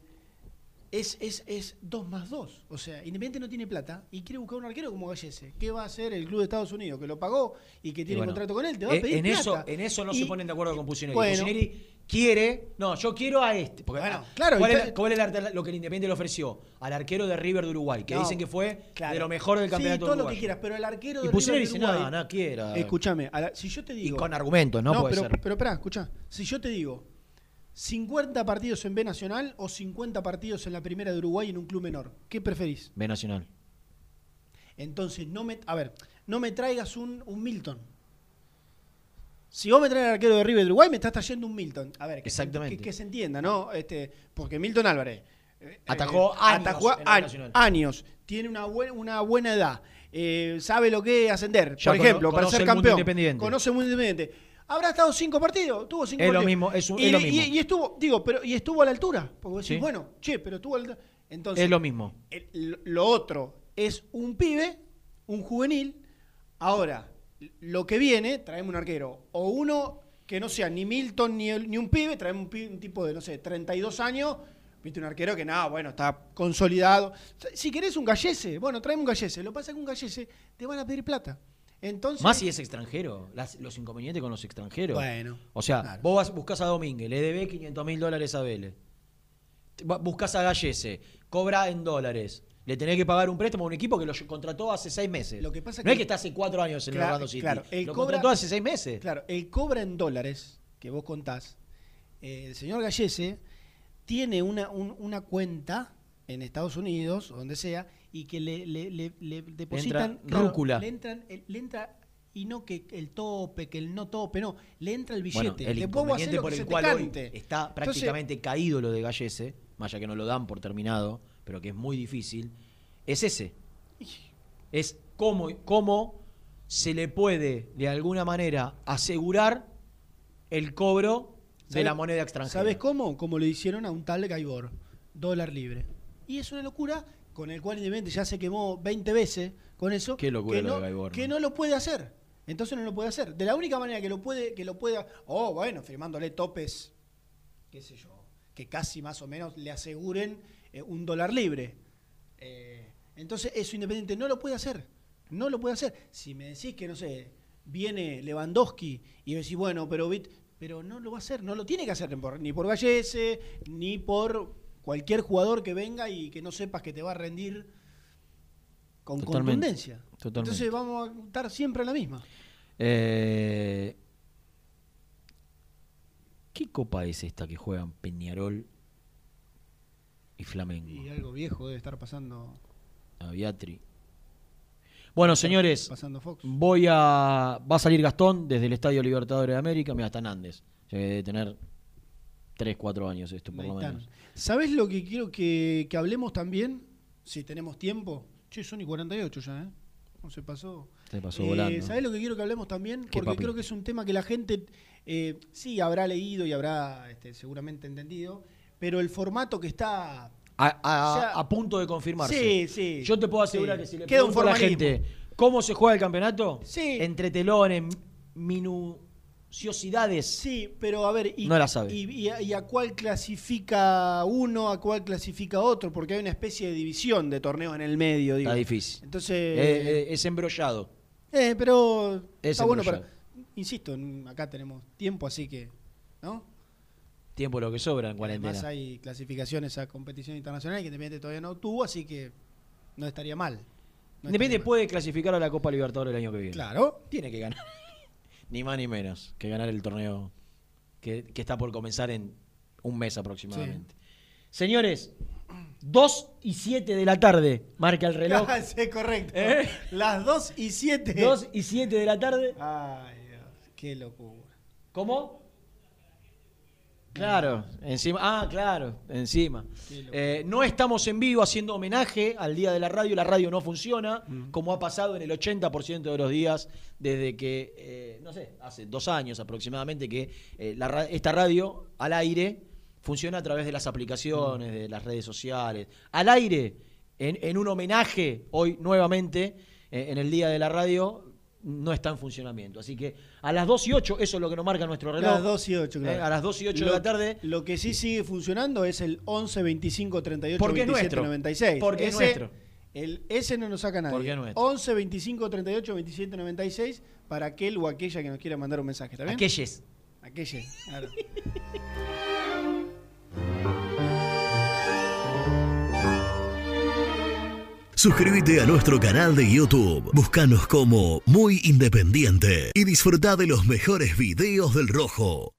es, es, es 2 más 2. O sea, Independiente no tiene plata y quiere buscar un arquero como Gallese. ¿Qué va a hacer el club de Estados Unidos que lo pagó y que Y tiene bueno, contrato con él? Te va a eh, pedir en, plata. eso, en eso no Y- se ponen de acuerdo con Pusineri. bueno. Pusineri quiere, no, yo quiero a este. Porque, Bueno, ah, claro, ¿cuál, y es, cuál lo que el Independiente le ofreció? Al arquero de River de Uruguay, que No, dicen que fue claro. de lo mejor del campeonato Sí, todo lo uruguayo. que quieras, pero el arquero Y de Pusineri River de dice, Uruguay... no, no quiera. Escúchame, si yo te Y digo... con argumentos, ¿no? Puede pero, ser. pero espera, escucha. Si yo te digo 50 partidos en B Nacional o 50 partidos en la primera de Uruguay en un club menor, ¿qué preferís? B Nacional. Entonces, no me, a ver, no me traigas un, un Milton. Si vos me traes al arquero de River de Uruguay, me estás trayendo un Milton. A ver, que, se- Exactamente. que, que se entienda, ¿no? Este, porque Milton Álvarez eh, Atajó eh, años atajó a- años, tiene una, buen- una buena edad, eh, sabe lo que es ascender, Ya por ejemplo, para ser campeón. Conoce mundo independiente. Habrá estado cinco partidos, tuvo cinco Es lo mismo, es un- y, es lo y- mismo. y estuvo, digo, pero y estuvo a la altura. Porque vos decís, Sí. bueno, che, pero estuvo a la altura. Entonces, Es lo mismo. el- lo otro es un pibe, un juvenil. Ahora, lo que viene, traemos un arquero. O uno que no sea ni Milton ni, el- ni un pibe, traemos un, pi- un tipo de, no sé, 32 años. Viste, un arquero que nada, bueno, está consolidado. Si querés un gallese, bueno, traeme un gallese. Lo que pasa es que un gallese te van a pedir plata. Entonces, Más si es extranjero, las- los inconvenientes con los extranjeros. Bueno, O sea, claro. vos vas, buscas a Domínguez, le debes 500 mil dólares a Vélez. Te- va- Buscas a Gallese, cobra en dólares. Le tenés que pagar un préstamo a un equipo que lo contrató hace seis meses. Lo que pasa no que- es que está hace cuatro años en el Claro, Orlando City. claro, él lo cobra- contrató hace seis meses. Claro, el cobra en dólares que vos contás, eh, el señor Gallese tiene una, un- una cuenta en Estados Unidos, o donde sea, y que le, le- le- le depositan... entra rúcula. Le, entran, le entra, y no que el tope, que el no tope, no, le entra el Bueno, billete. el inconveniente por el cual hoy está Entonces, prácticamente caído lo de Gallese, más allá que no lo dan por terminado, pero que es muy difícil, es ese. Es cómo, cómo se le puede, de alguna manera, asegurar el cobro de ¿Sabes- la moneda extranjera. ¿Sabes cómo? Como le hicieron a un tal Gaibor, dólar libre. Y es una locura con el cual Independiente ya se quemó 20 veces con eso, Qué locura que, lo no, de Gaibor, que ¿no? no lo puede hacer. Entonces no lo puede hacer. De la única manera que lo puede, que lo pueda, oh, bueno, firmándole topes, qué sé yo, que casi más o menos le aseguren eh, un dólar libre. Eh, entonces eso Independiente no lo puede hacer. No lo puede hacer. Si me decís que, no sé, viene Lewandowski y decís, bueno, pero pero no lo va a hacer, no lo tiene que hacer ni por, ni por Gallese, ni por cualquier jugador que venga y que no sepas que te va a rendir con Totalmente, contundencia. totalmente. Entonces vamos a estar siempre en la misma. Eh, ¿Qué copa es esta que juegan Peñarol y Flamengo? Y algo viejo debe estar pasando, A Beatri. Bueno, señores, pasando Fox. voy a. Va a salir Gastón desde el Estadio Libertadores de América. Mira, está Nández. Debe tener 3, 4 años esto, por lo están. menos. ¿Sabés lo que quiero que, que hablemos también? Si tenemos tiempo. Che, son y 48 ya, ¿eh? No se pasó. Se pasó Eh, volando. ¿Sabés lo que quiero que hablemos también? ¿Qué, Porque papi? creo que es un tema que la gente eh, sí habrá leído y habrá este, seguramente entendido, pero el formato que está... A, a- o sea, a punto de confirmarse. Sí, sí. Yo te puedo asegurar Sí. que si le Queda un a la gente cómo se juega el campeonato, Sí. entre telones, minuciosidades, Sí, pero a ver, y, No la sabe. y- y a, y a cuál clasifica uno, a cuál clasifica otro? Porque hay una especie de división de torneos en el medio, digo. está difícil. Entonces, Eh, eh, es embrollado. eh, pero Es está bueno para... embrollado. Insisto, acá tenemos tiempo, así que, ¿no? Tiempo lo que sobra en Además cuarentena. hay clasificaciones a competición internacional que Independiente todavía no tuvo, así que no estaría mal. No Independiente estaría puede clasificar a la Copa Libertadores el año que viene. Claro. Tiene que ganar. Ni más ni menos que ganar el torneo que, que está por comenzar en un mes aproximadamente. Señores, 2 y 7 de la tarde, marca el reloj. sí, correcto. ¿Eh? Las 2 y 7. 2 y 7 de la tarde. Ay, Dios, qué locura. ¿Cómo? Claro, encima. Ah, claro, encima. Eh, no estamos en vivo haciendo homenaje al Día de la Radio. La radio no funciona, Mm. como ha pasado en el 80% de los días desde que, eh, no sé, hace dos años aproximadamente que eh, la esta radio al aire funciona a través de las aplicaciones, de las redes sociales. Al aire, en, en un homenaje hoy nuevamente, eh, en el Día de la Radio, no está en funcionamiento. Así que a las 2 y 8, eso es lo que nos marca nuestro reloj. Las 2 y 8, claro. Eh, a las 2 y 8 de Lo- la tarde. Lo que sí sigue funcionando es el 11 25 38 Porque es 27 nuestro. 96. Porque es Ese- nuestro. El, ese no nos saca nadie. Porque es nuestro. 11 25 38 27 96 para aquel o aquella que nos quiera mandar un mensaje. ¿Está bien? Aquelles. Aquella. claro. Suscríbete a nuestro canal de YouTube. Búscanos como Muy Independiente y disfruta de los mejores videos del Rojo.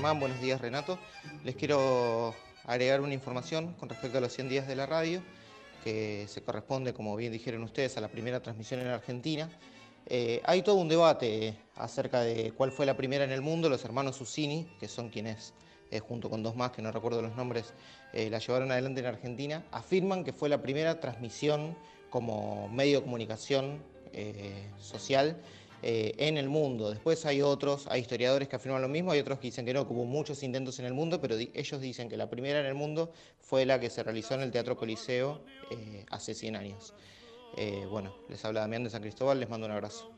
Germán. Buenos días, Renato. Les quiero agregar una información con respecto a los 100 días de la radio, que se corresponde, como bien dijeron ustedes, a la primera transmisión en Argentina. Eh, hay todo un debate acerca de cuál fue la primera en el mundo. Los hermanos Usini, que son quienes, eh, junto con dos más que no recuerdo los nombres, eh, la llevaron adelante en Argentina, afirman que fue la primera transmisión como medio de comunicación social en el mundo. Después hay otros, hay historiadores que afirman lo mismo, hay otros que dicen que no, que hubo muchos intentos en el mundo, pero ellos dicen que la primera en el mundo fue la que se realizó en el Teatro Coliseo hace 100 años. Eh, bueno, les habla Damián de San Cristóbal, les mando un abrazo.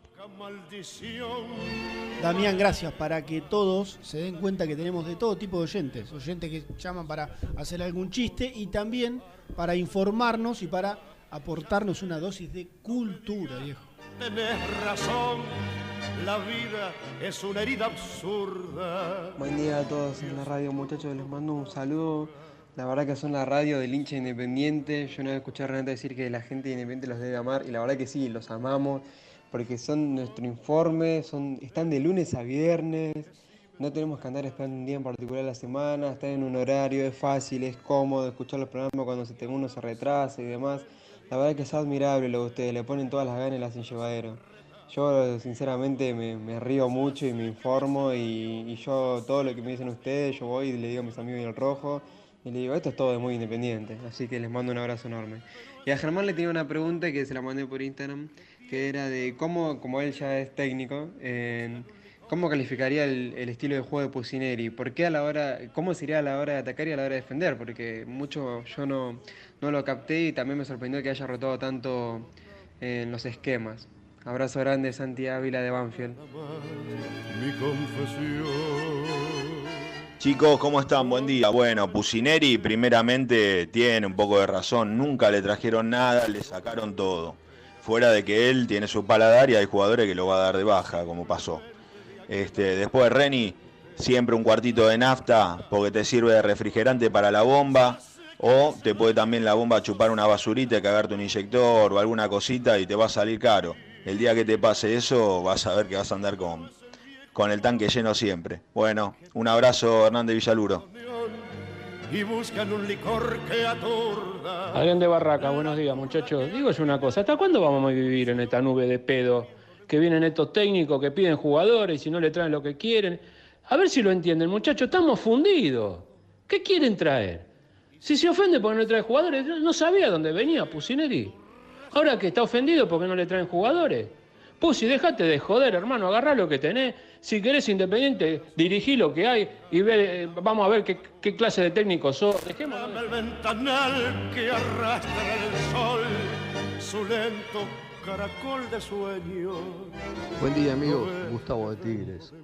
Damián, gracias. Para que todos se den cuenta que tenemos de todo tipo de oyentes. Oyentes que llaman para hacer algún chiste y también para informarnos y para aportarnos una dosis de cultura, viejo. Tenés razón, la vida es una herida absurda. Buen día a todos en la radio, muchachos. Les mando un saludo la verdad que son la radio del hincha independiente. Yo no he escuchado a Renato decir que la gente independiente los debe amar. Y la verdad que sí, los amamos. Porque son nuestro informe, son, están de lunes a viernes. No tenemos que andar esperando un día en particular la semana. Están en un horario, es fácil, es cómodo escuchar los programas cuando uno se retrasa y demás. La verdad que es admirable lo que ustedes le ponen todas las ganas y las hacen llevadero. Yo sinceramente me, río mucho y me informo y, yo todo lo que me dicen ustedes, yo voy y le digo a mis amigos en el rojo y le digo, esto es todo muy independiente, así que les mando un abrazo enorme. Y a Germán le tenía una pregunta que se la mandé por Instagram, que era de cómo, como él ya es técnico, ¿cómo calificaría el, estilo de juego de Pusineri? ¿Por qué a la hora, cómo sería a la hora de atacar y a la hora de defender? Porque mucho yo no, no lo capté y también me sorprendió que haya rotado tanto en los esquemas. Abrazo grande, Santi Ávila de Banfield. Mi confesión. Chicos, ¿cómo están? Buen día. Bueno, Pusineri primeramente tiene un poco de razón. Nunca le trajeron nada, le sacaron todo. Fuera de que él tiene su paladar y hay jugadores que lo va a dar de baja, como pasó. Este, después Reni, siempre un cuartito de nafta porque te sirve de refrigerante para la bomba. O te puede también la bomba chupar una basurita y cagarte un inyector o alguna cosita y te va a salir caro. El día que te pase eso vas a ver que vas a andar con con el tanque lleno siempre. Bueno, un abrazo Hernández Villaluro. Y buscan un licor que atorda. Alguien de Barraca, buenos días muchachos. Digo una cosa, ¿hasta cuándo vamos a vivir en esta nube de pedo? Que vienen estos técnicos que piden jugadores y si no le traen lo que quieren. A ver si lo entienden, muchachos, estamos fundidos. ¿Qué quieren traer? Si se ofende porque no le trae jugadores, no sabía dónde venía Pusineri. Ahora que está ofendido porque no le traen jugadores. Pusi, déjate de joder, hermano, agarrá lo que tenés si querés independiente, dirigí lo que hay y ve, vamos a ver qué, clase de técnico sos. Dejemos el ventanal que arrastra el sol, su lento caracol de sueño. Buen día, amigo. Gustavo de Tigres.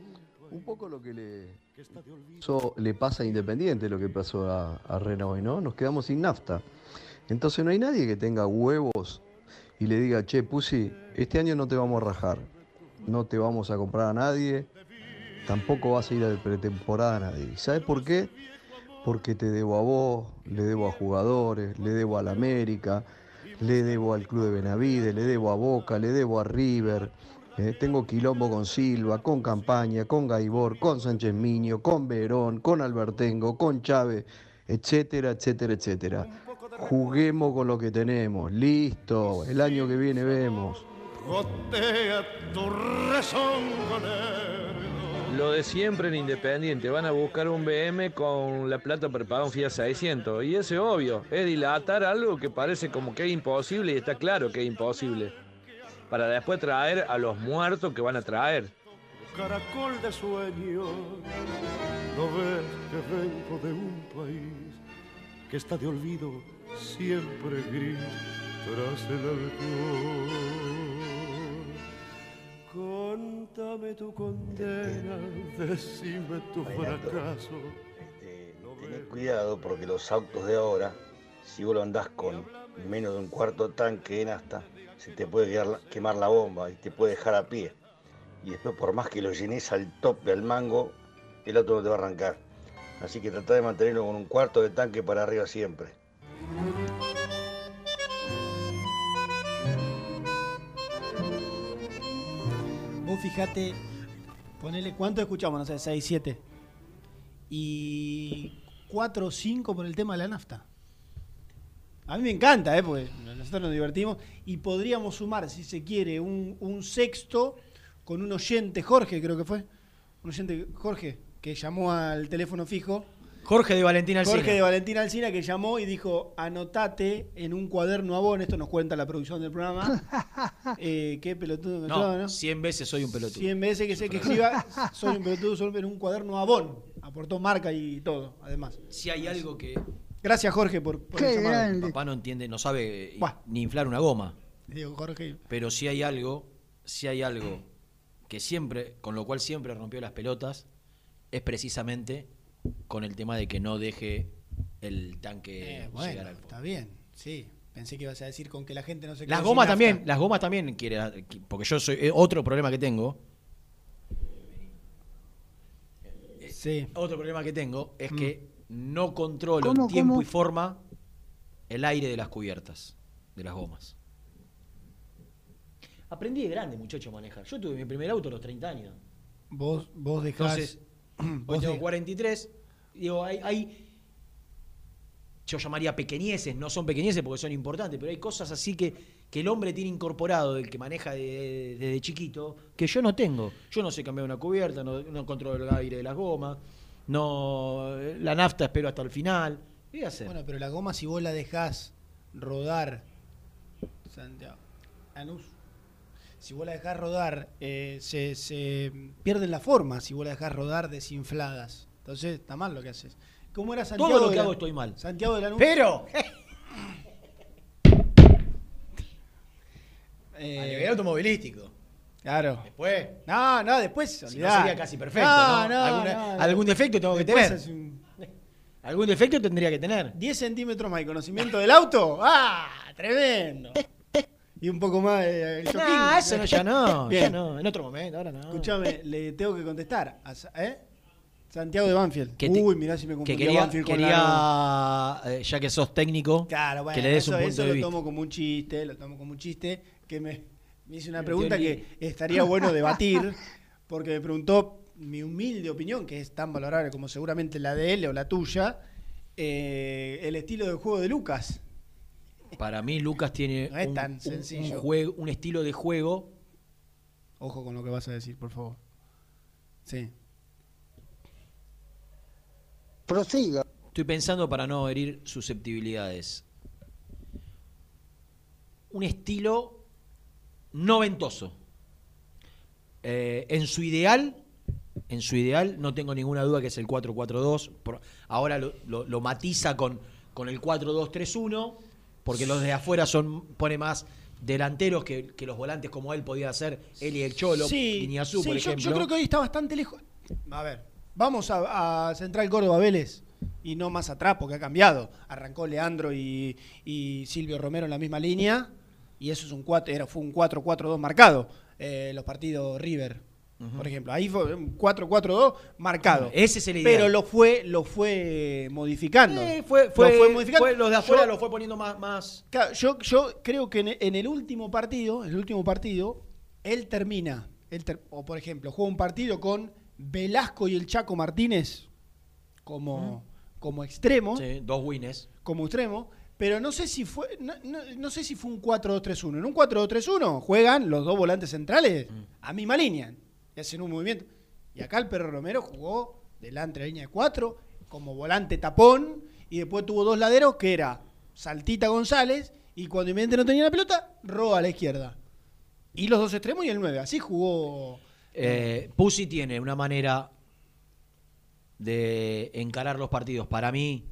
Un poco lo que le, le pasa a Independiente, lo que pasó a, a hoy, ¿no? Nos quedamos sin nafta. Entonces no hay nadie que tenga huevos y le diga, che, Pusi, este año no te vamos a rajar no te vamos a comprar a nadie, tampoco vas a ir a pretemporada a nadie. ¿Sabes por qué? Porque te debo a vos, le debo a jugadores, le debo al América, le debo al Club de Benavides, le debo a Boca, le debo a River. Eh, tengo quilombo con Silva, con Campaña, con Gaibor, con Sánchez Miño, con Verón, con Albertengo, con Chávez, etcétera, etcétera, etcétera. Juguemos con lo que tenemos. Listo, el año que viene vemos. Lo de siempre en Independiente, van a buscar un BM con la plata para pagar un Fiat 600. Y eso es obvio, es dilatar algo que parece como que es imposible y está claro que es imposible. Para después traer a los muertos que van a traer. Caracol de sueño, no ves que vengo de un país que está de olvido siempre gris tras el alcohol. Contame tu condena, decime tu fracaso. Este, cuidado porque los autos de ahora, si vos lo andás con menos de un cuarto tanque de nafta, se te puede quemar la bomba y te puede dejar a pie. Y después por más que lo llenes al tope, al mango, el auto no te va a arrancar. Así que trata de mantenerlo con un cuarto de tanque para arriba siempre. Vos fijate, ponele cuánto escuchamos, no sé, 6, 7. Y 4 o 5 por el tema de la nafta. A mí me encanta, ¿eh? porque nosotros nos divertimos y podríamos sumar, si se quiere, un, un sexto con un oyente, Jorge creo que fue, un oyente, Jorge, que llamó al teléfono fijo. Jorge de Valentina Alcina. Jorge de Valentina Alcina que llamó y dijo, anotate en un cuaderno a vos, esto nos cuenta la producción del programa. eh, qué pelotudo que No, ¿no? 100 veces soy un pelotudo. 100 veces que sé que escriba, soy un pelotudo solo en un cuaderno Avon. Aportó marca y todo, además. Si hay algo que Gracias, Jorge, por, por el llamado. papá no entiende, no sabe eh, Buah. ni inflar una goma. Digo, Jorge. Pero si hay algo, si hay algo que siempre, con lo cual siempre rompió las pelotas, es precisamente con el tema de que no deje el tanque Eh, bueno, llegar al fondo. está bien, sí. Pensé que ibas a decir con que la gente no se Las gomas sin también, las gomas también quiere, porque yo soy eh, otro problema que tengo. Sí. Otro problema que tengo es que no controlo ¿Cómo, en tiempo cómo? y forma el aire de las cubiertas, de las gomas. Aprendí de grande, muchacho, a manejar. Yo tuve mi primer auto a los 30 años. Vos, vos dejás. Entonces, hoy vos tengo de- 43. Digo, hay, hay- Yo llamaría pequeñeces, no son pequeñeces porque son importantes, pero hay cosas así que, que el hombre tiene incorporado, el que maneja de- desde chiquito, que yo no tengo. Yo no sé cambiar una cubierta, no, no controlo el aire de las gomas, no la nafta espero hasta el final. ¿Qué hacer? Bueno, pero la goma, si vos la dejás rodar. Santiago. Anus. Si vos la dejás rodar, eh, se, se pierden la forma si vos la dejás rodar desinfladas. Entonces está mal lo que haces. ¿Cómo era Santiago? Todo lo de que la- hago estoy mal. Santiago de la Pero, Eh, a nivel automovilístico. Claro. Después. No, no, después. Si no sería casi perfecto, ¿no? no, Alguna- algún defecto tengo que tener. un- Algún defecto tendría que tener. 10 centímetros más de conocimiento del auto. ¡Ah! Tremendo. Y un poco más de No, shopping. eso no, ya no, Bien. ya no, en otro momento, ahora no. Escúchame, le tengo que contestar. ¿Eh? Santiago de Banfield. Que te- Uy, mirá si me que confundí quería, Banfield con la... eh, ya que sos técnico, Claro, bueno, que le des eso, un punto eso de lo vista. tomo como un chiste, lo tomo como un chiste, que me, me hice una pregunta que estaría bueno debatir, porque me preguntó mi humilde opinión, que es tan valorable como seguramente la de él o la tuya, eh, el estilo de juego de Lucas. Para mí Lucas tiene No es un, tan un- sencillo. un juego, un estilo de juego. Ojo con lo que vas a decir, por favor. Sí. Prosiga. Estoy pensando para no herir susceptibilidades. Un estilo noventoso. Eh, en su ideal, en su ideal, no tengo ninguna duda que es el 4-4-2. Por- Ahora lo, lo- lo matiza con, con el 4-2-3-1, porque los de afuera son pone más delanteros que, que los volantes como él podía hacer, él y el Cholo, Sí, Iñazú, sí, por yo, ejemplo. yo creo que hoy está bastante lejos. A ver, vamos a, a Central Córdoba Vélez y no más atrás porque ha cambiado. Arrancó Leandro y, y Silvio Romero en la misma línea y eso es un 4, era, fue un 4-4-2 marcado. eh, los partidos River, por ejemplo. Ahí fue un 4-4-2 marcado. Ese es el ideal. Pero lo fue, lo fue modificando. Eh, fue, Lo fue, fue modificando. fue- los de afuera Yo- lo fue poniendo más, más. Claro, yo, yo creo que en, en el último partido, el último partido, él termina, él ter- o por ejemplo, juega un partido con Velasco y el Chaco Martínez como, como extremo, Sí, dos wins. como extremo, pero no sé si fue, no, no- no sé si fue un 4-2-3-1. En un 4-2-3-1 juegan los dos volantes centrales a misma línea y hacen un movimiento. Y acá el Perro Romero jugó delante de la línea de 4 como volante tapón y después tuvo dos laderos que era Saltita González y cuando inmediatamente no tenía la pelota, roba a la izquierda. Y los dos extremos y el 9. Así jugó. Eh, Pussy tiene una manera de encarar los partidos, para mí,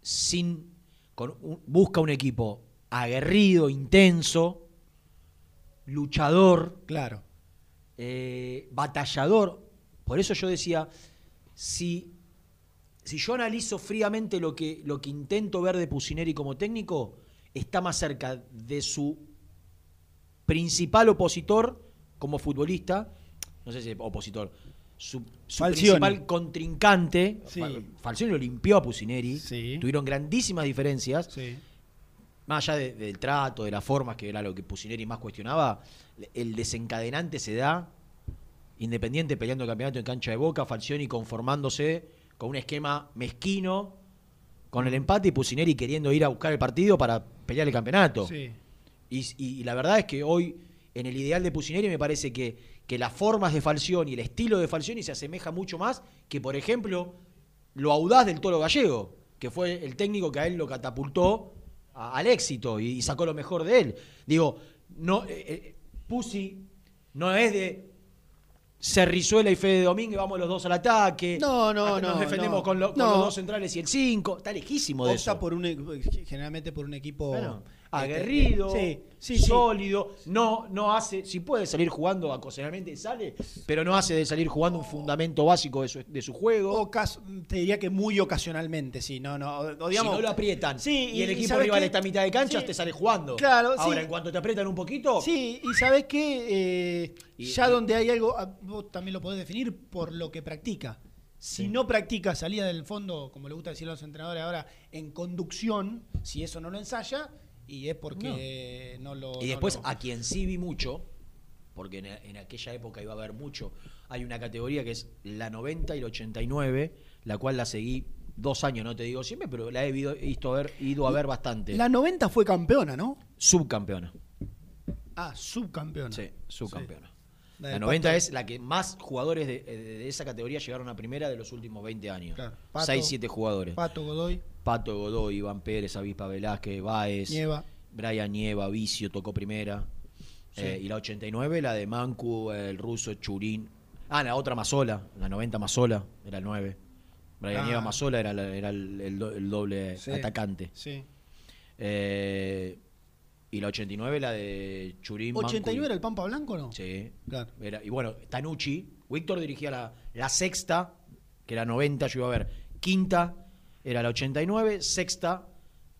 sin. Con un- busca un equipo aguerrido, intenso, luchador, Claro. eh, batallador. Por eso yo decía, si, si yo analizo fríamente lo que, lo que intento ver de Pusineri como técnico, está más cerca de su principal opositor como futbolista, no sé si opositor, su, principal contrincante, Sí. Falcioni lo limpió a Pusineri, Sí. tuvieron grandísimas diferencias, Sí. más allá de- del trato, de las formas, que era lo que Pusineri más cuestionaba, el desencadenante se da, Independiente peleando el campeonato en cancha de boca, Falcioni conformándose con un esquema mezquino con el empate y Pusineri queriendo ir a buscar el partido para pelear el campeonato. Y, y la verdad es que hoy, en el ideal de Pusineri, me parece que, que las formas de Falcioni y el estilo de Falcioni se asemeja mucho más que, por ejemplo, lo audaz del Toro Gallego, que fue el técnico que a él lo catapultó a- al éxito y, y sacó lo mejor de él. Digo, no, eh, eh, Pusi no es de Cerrizuela y Fede Domínguez, vamos los dos al ataque. No, no, hasta Nos no, defendemos no. con, lo- con No. los dos centrales y el 5. Está lejísimo de Opta eso. por un, e- generalmente por un equipo Bueno, aguerrido, sí, sí, sí. sólido, no, no hace, si puede salir jugando ocasionalmente sale, pero no hace de salir jugando un fundamento básico de su, de su juego. O cas- te diría que muy ocasionalmente, sí, no, no. O, digamos, si no lo aprietan Sí, y el equipo ¿sabes rival qué? está a mitad de cancha, te sale jugando. Claro, Ahora, en cuanto te aprietan un poquito, Sí, y sabes que Y- ya y- donde hay algo, ah, vos también lo podés definir por lo que practica. Si Sí. no practica salida del fondo, como le gusta decir a los entrenadores ahora, en conducción, si eso no lo ensaya, y es porque no, lo. y no después lo- a quien sí vi mucho, porque en, en aquella época iba a haber mucho, hay una categoría que es la 90 y la 89, la cual la seguí dos años, no te digo siempre, pero la he visto, ver, ido a ver bastante. La 90 fue campeona, ¿no? Subcampeona. Ah, subcampeona. Sí, subcampeona. La La, del 90 Pato- es la que más jugadores de esa categoría llegaron a primera de los últimos 20 años. Claro. Pato, 6, 7 jugadores. Pato Godoy. Pato Godoy, Iván Pérez, Avispa Velázquez, Baez, Nieva. Brian Nieva, Vicio tocó primera. Sí. Eh, y la 89, la de Mancu, el ruso, Churín. Ah, la otra Mazola, la 90 Mazola, era el 9. Brian Ah. Nieva Mazola era, la- era el, el do- el doble Sí. atacante. Sí. Eh, y la 89, la de Churín. Mancu y- ¿89 era el Pampa Blanco no? Sí. Claro. Era- y bueno, Tanucci, Víctor dirigía la, la sexta, que era 90, yo iba a ver. Quinta era la 89, sexta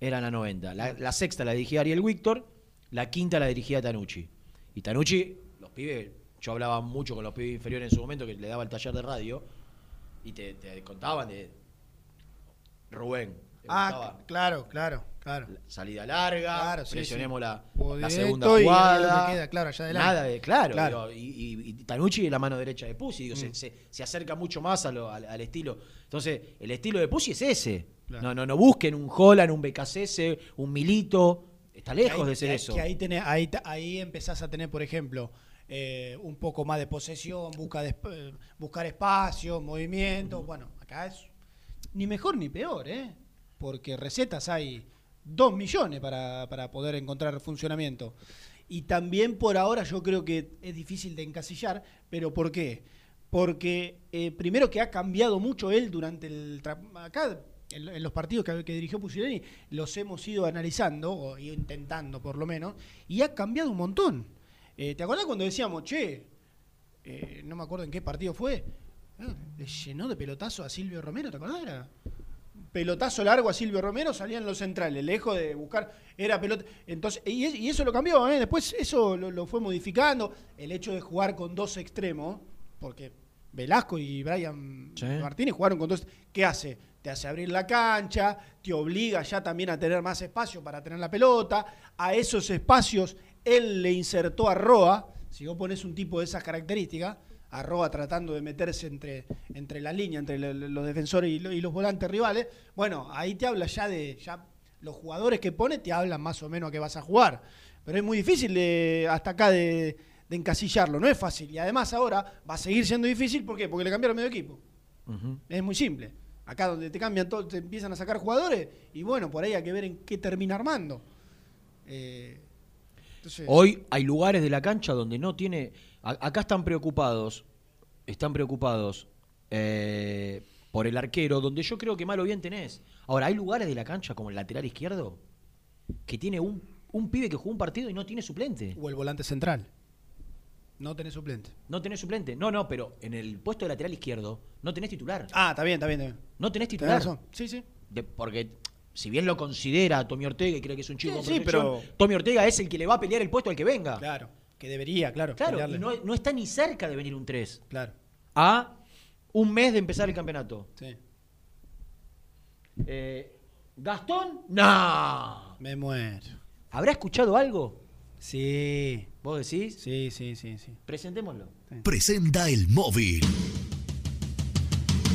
era la 90. La, la sexta la dirigía Ariel Víctor, la quinta la dirigía Tanucci. Y Tanucci, los pibes, yo hablaba mucho con los pibes inferiores en su momento, que le daba el taller de radio, y te, te contaban de Rubén. Ah, claro, claro, claro. salida larga, Claro, sí, presionemos sí. la, segunda jugada. queda, claro, allá adelante. Nada de, claro, Claro. digo, y, y- y Tanucci es la mano derecha de digo, se, Mm. se- se acerca mucho más a lo- al, al estilo. Entonces, el estilo de Pusi es ese. Claro. No, no, no busquen un Holland, un BKC, un Milito. Está lejos ahí- de ser que- eso. Que ahí, tenés- ahí, ta- ahí empezás a tener, por ejemplo, eh, un poco más de posesión, busca de eh, buscar espacio, movimiento. Bueno, acá es ni mejor ni peor, ¿eh? Porque recetas hay dos millones para, para poder encontrar funcionamiento. Y también por ahora yo creo que es difícil de encasillar, pero ¿por qué? Porque eh, primero que ha cambiado mucho él durante el... Acá en, los partidos que, que dirigió Pusileni los hemos ido analizando, o intentando por lo menos, y ha cambiado un montón. Eh, ¿Te acordás cuando decíamos, che, eh, no me acuerdo en qué partido fue, eh, le llenó de pelotazo a Silvio Romero, ¿te acordás? Pelotazo largo a Silvio Romero, salían los centrales, lejos de buscar, era pelota. Entonces, y, es- y eso lo cambió, ¿eh? después eso lo, lo fue modificando, el hecho de jugar con dos extremos, porque Velasco y Brian Sí. Martínez jugaron con dos. ¿Qué hace? Te hace abrir la cancha, te obliga ya también a tener más espacio para tener la pelota. A esos espacios él le insertó a Roa. Si vos pones un tipo de esas características, a Roa tratando de meterse entre, entre la línea, entre lo- lo- los defensores y, lo- y los volantes rivales, bueno, ahí te habla ya de. Ya los jugadores que pone te hablan más o menos a qué vas a jugar. Pero es muy difícil de, hasta acá de, de encasillarlo, no es fácil. Y además ahora va a seguir siendo difícil, ¿por qué? Porque le cambiaron medio equipo. Es muy simple. Acá donde te cambian todo, te empiezan a sacar jugadores y bueno, por ahí hay que ver en qué termina armando. Eh, entonces, Hoy hay lugares de la cancha donde no tiene. A- acá están preocupados. Están preocupados eh, por el arquero, donde yo creo que mal o bien tenés. Ahora, hay lugares de la cancha como el lateral izquierdo que tiene un, un pibe que jugó un partido y no tiene suplente. o el volante central. No tenés suplente. No tenés suplente. No, no, pero en el puesto de lateral izquierdo no tenés titular. Ah, está bien, está bien. Está bien. No tenés Tenés titular. razón. Sí, sí. De- porque si bien lo considera Tommy Ortega y cree que es un chico Sí, con sí, proyección, pero- Tommy Ortega es el que le va a pelear el puesto al que venga. Claro, que debería, claro. Claro, y no, no está ni cerca de venir un 3. Claro. A un mes de empezar el campeonato. Sí. Eh, ¿Gastón? No. Me muero. ¿Habrá escuchado algo? Sí. ¿Vos decís? Sí, sí, sí, sí. Presentémoslo. Presenta el móvil.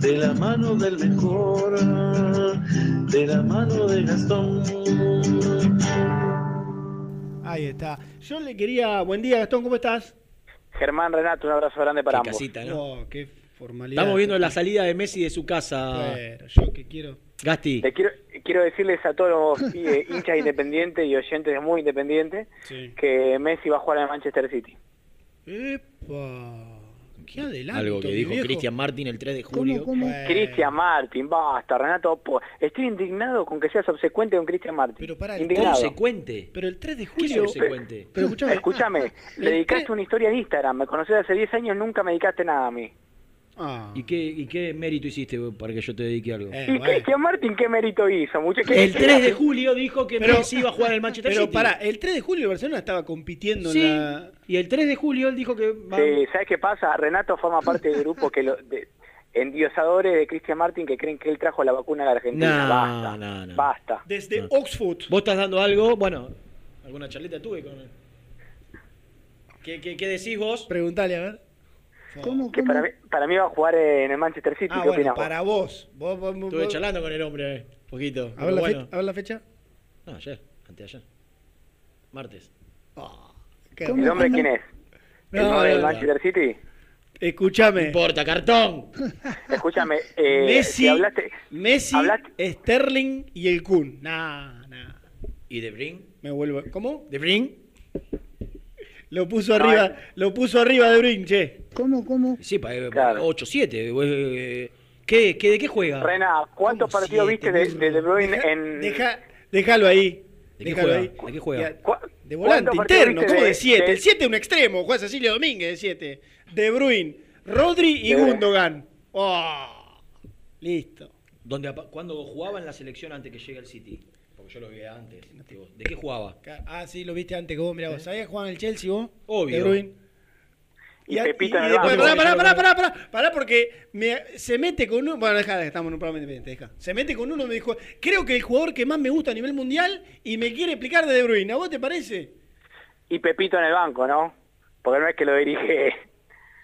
de la mano del mejor, de la mano de Gastón. Ahí está. Yo le quería. Buen día, Gastón, ¿cómo estás? Germán, Renato, un abrazo grande para Qué ambos. casita, ¿no? Oh, qué formalidad. Estamos viendo la salida de Messi de su casa. Pero yo que quiero. Gasti. Quiero, quiero decirles a todos los eh, hinchas independientes y oyentes muy independientes Sí. que Messi va a jugar en Manchester City. Epa. Qué adelanto. Algo que dijo. Cristian Martin el 3 de julio. Cristian Martin, basta, Renato. po- Estoy indignado con que seas obsecuente con Cristian Martin. Pero para indignado. Consecuente. Pero el 3 de ¿Qué es julio. consecuente? Pero escúchame. Escúchame, le dedicaste una historia en Instagram. Me conocés hace 10 años, nunca me dedicaste nada a mí. Ah. ¿Y qué, ¿Y qué mérito hiciste para que yo te dedique algo? Eh, ¿Y Cristian Martin qué mérito hizo? Mucho que El 3 de julio dijo que Pero- Messi iba a jugar el Manchester Pero City. pará, el 3 de julio el Barcelona estaba compitiendo Sí, en la. y el 3 de julio él dijo que... va- Sí, ¿sabes qué pasa? Renato forma parte del grupo que lo, de, endiosadores de Cristian Martin que creen que él trajo la vacuna a la Argentina. No, basta, no, no. basta. Desde Oxford. Vos estás dando algo, bueno, alguna charleta tuve con él. ¿Qué, qué, qué decís vos? Preguntale, a ver. Que para mí, para mí va a jugar en el Manchester City. Ah, ¿Qué bueno, para vos. Vos, vos, vos- Estuve vos- charlando con el hombre, eh, poquito. A ver, la bueno. fecha, a ver la fecha. No, ayer, anteayer. Martes. Qué ¿El hombre quién es? ¿El No, del no, no. Manchester City? Escúchame. importa, cartón. Escúchame, eh, Messi, si hablaste, Messi, hablaste- Sterling y el Kun. Nah, nah. ¿Y De Brin? Me vuelvo. ¿Cómo? ¿De Brin? Lo puso arriba, lo puso arriba de Brin, che. ¿Cómo, cómo? Sí, pa- eh, Claro. 8-7. eh, ¿Qué, qué, ¿De qué juega? Rena, ¿cuántos partidos viste de, de De Bruyne Deja- en... deja- déjalo ahí. ¿De qué Déjalo juega? ahí. ¿De qué juega? ¿Cu- De volante interno, ¿cómo de 7? de- El 7 es un extremo, juega Cecilio Domínguez de 7. De Bruyne, Rodri y De- Gundogan. Oh, listo. ¿Dónde, ¿Cuándo jugaba en la selección antes que llegue al City? Porque yo lo vi antes. digo, ¿De qué jugaba? Ah, sí, lo viste antes que vos, mirá vos. ¿Sabías que jugaba en el Chelsea vos? Obvio. De. Y a- Pepito en el después- banco. pará, pará, pará, pará, pará, pará, porque me- se mete con uno. Bueno, deja, estamos en un programa independiente, deja. Se mete con uno y me dijo, creo que el jugador que más me gusta a nivel mundial y me quiere explicar de De Bruyne. ¿A vos te parece? Y Pepito en el banco, ¿no? Porque no es que lo dirige...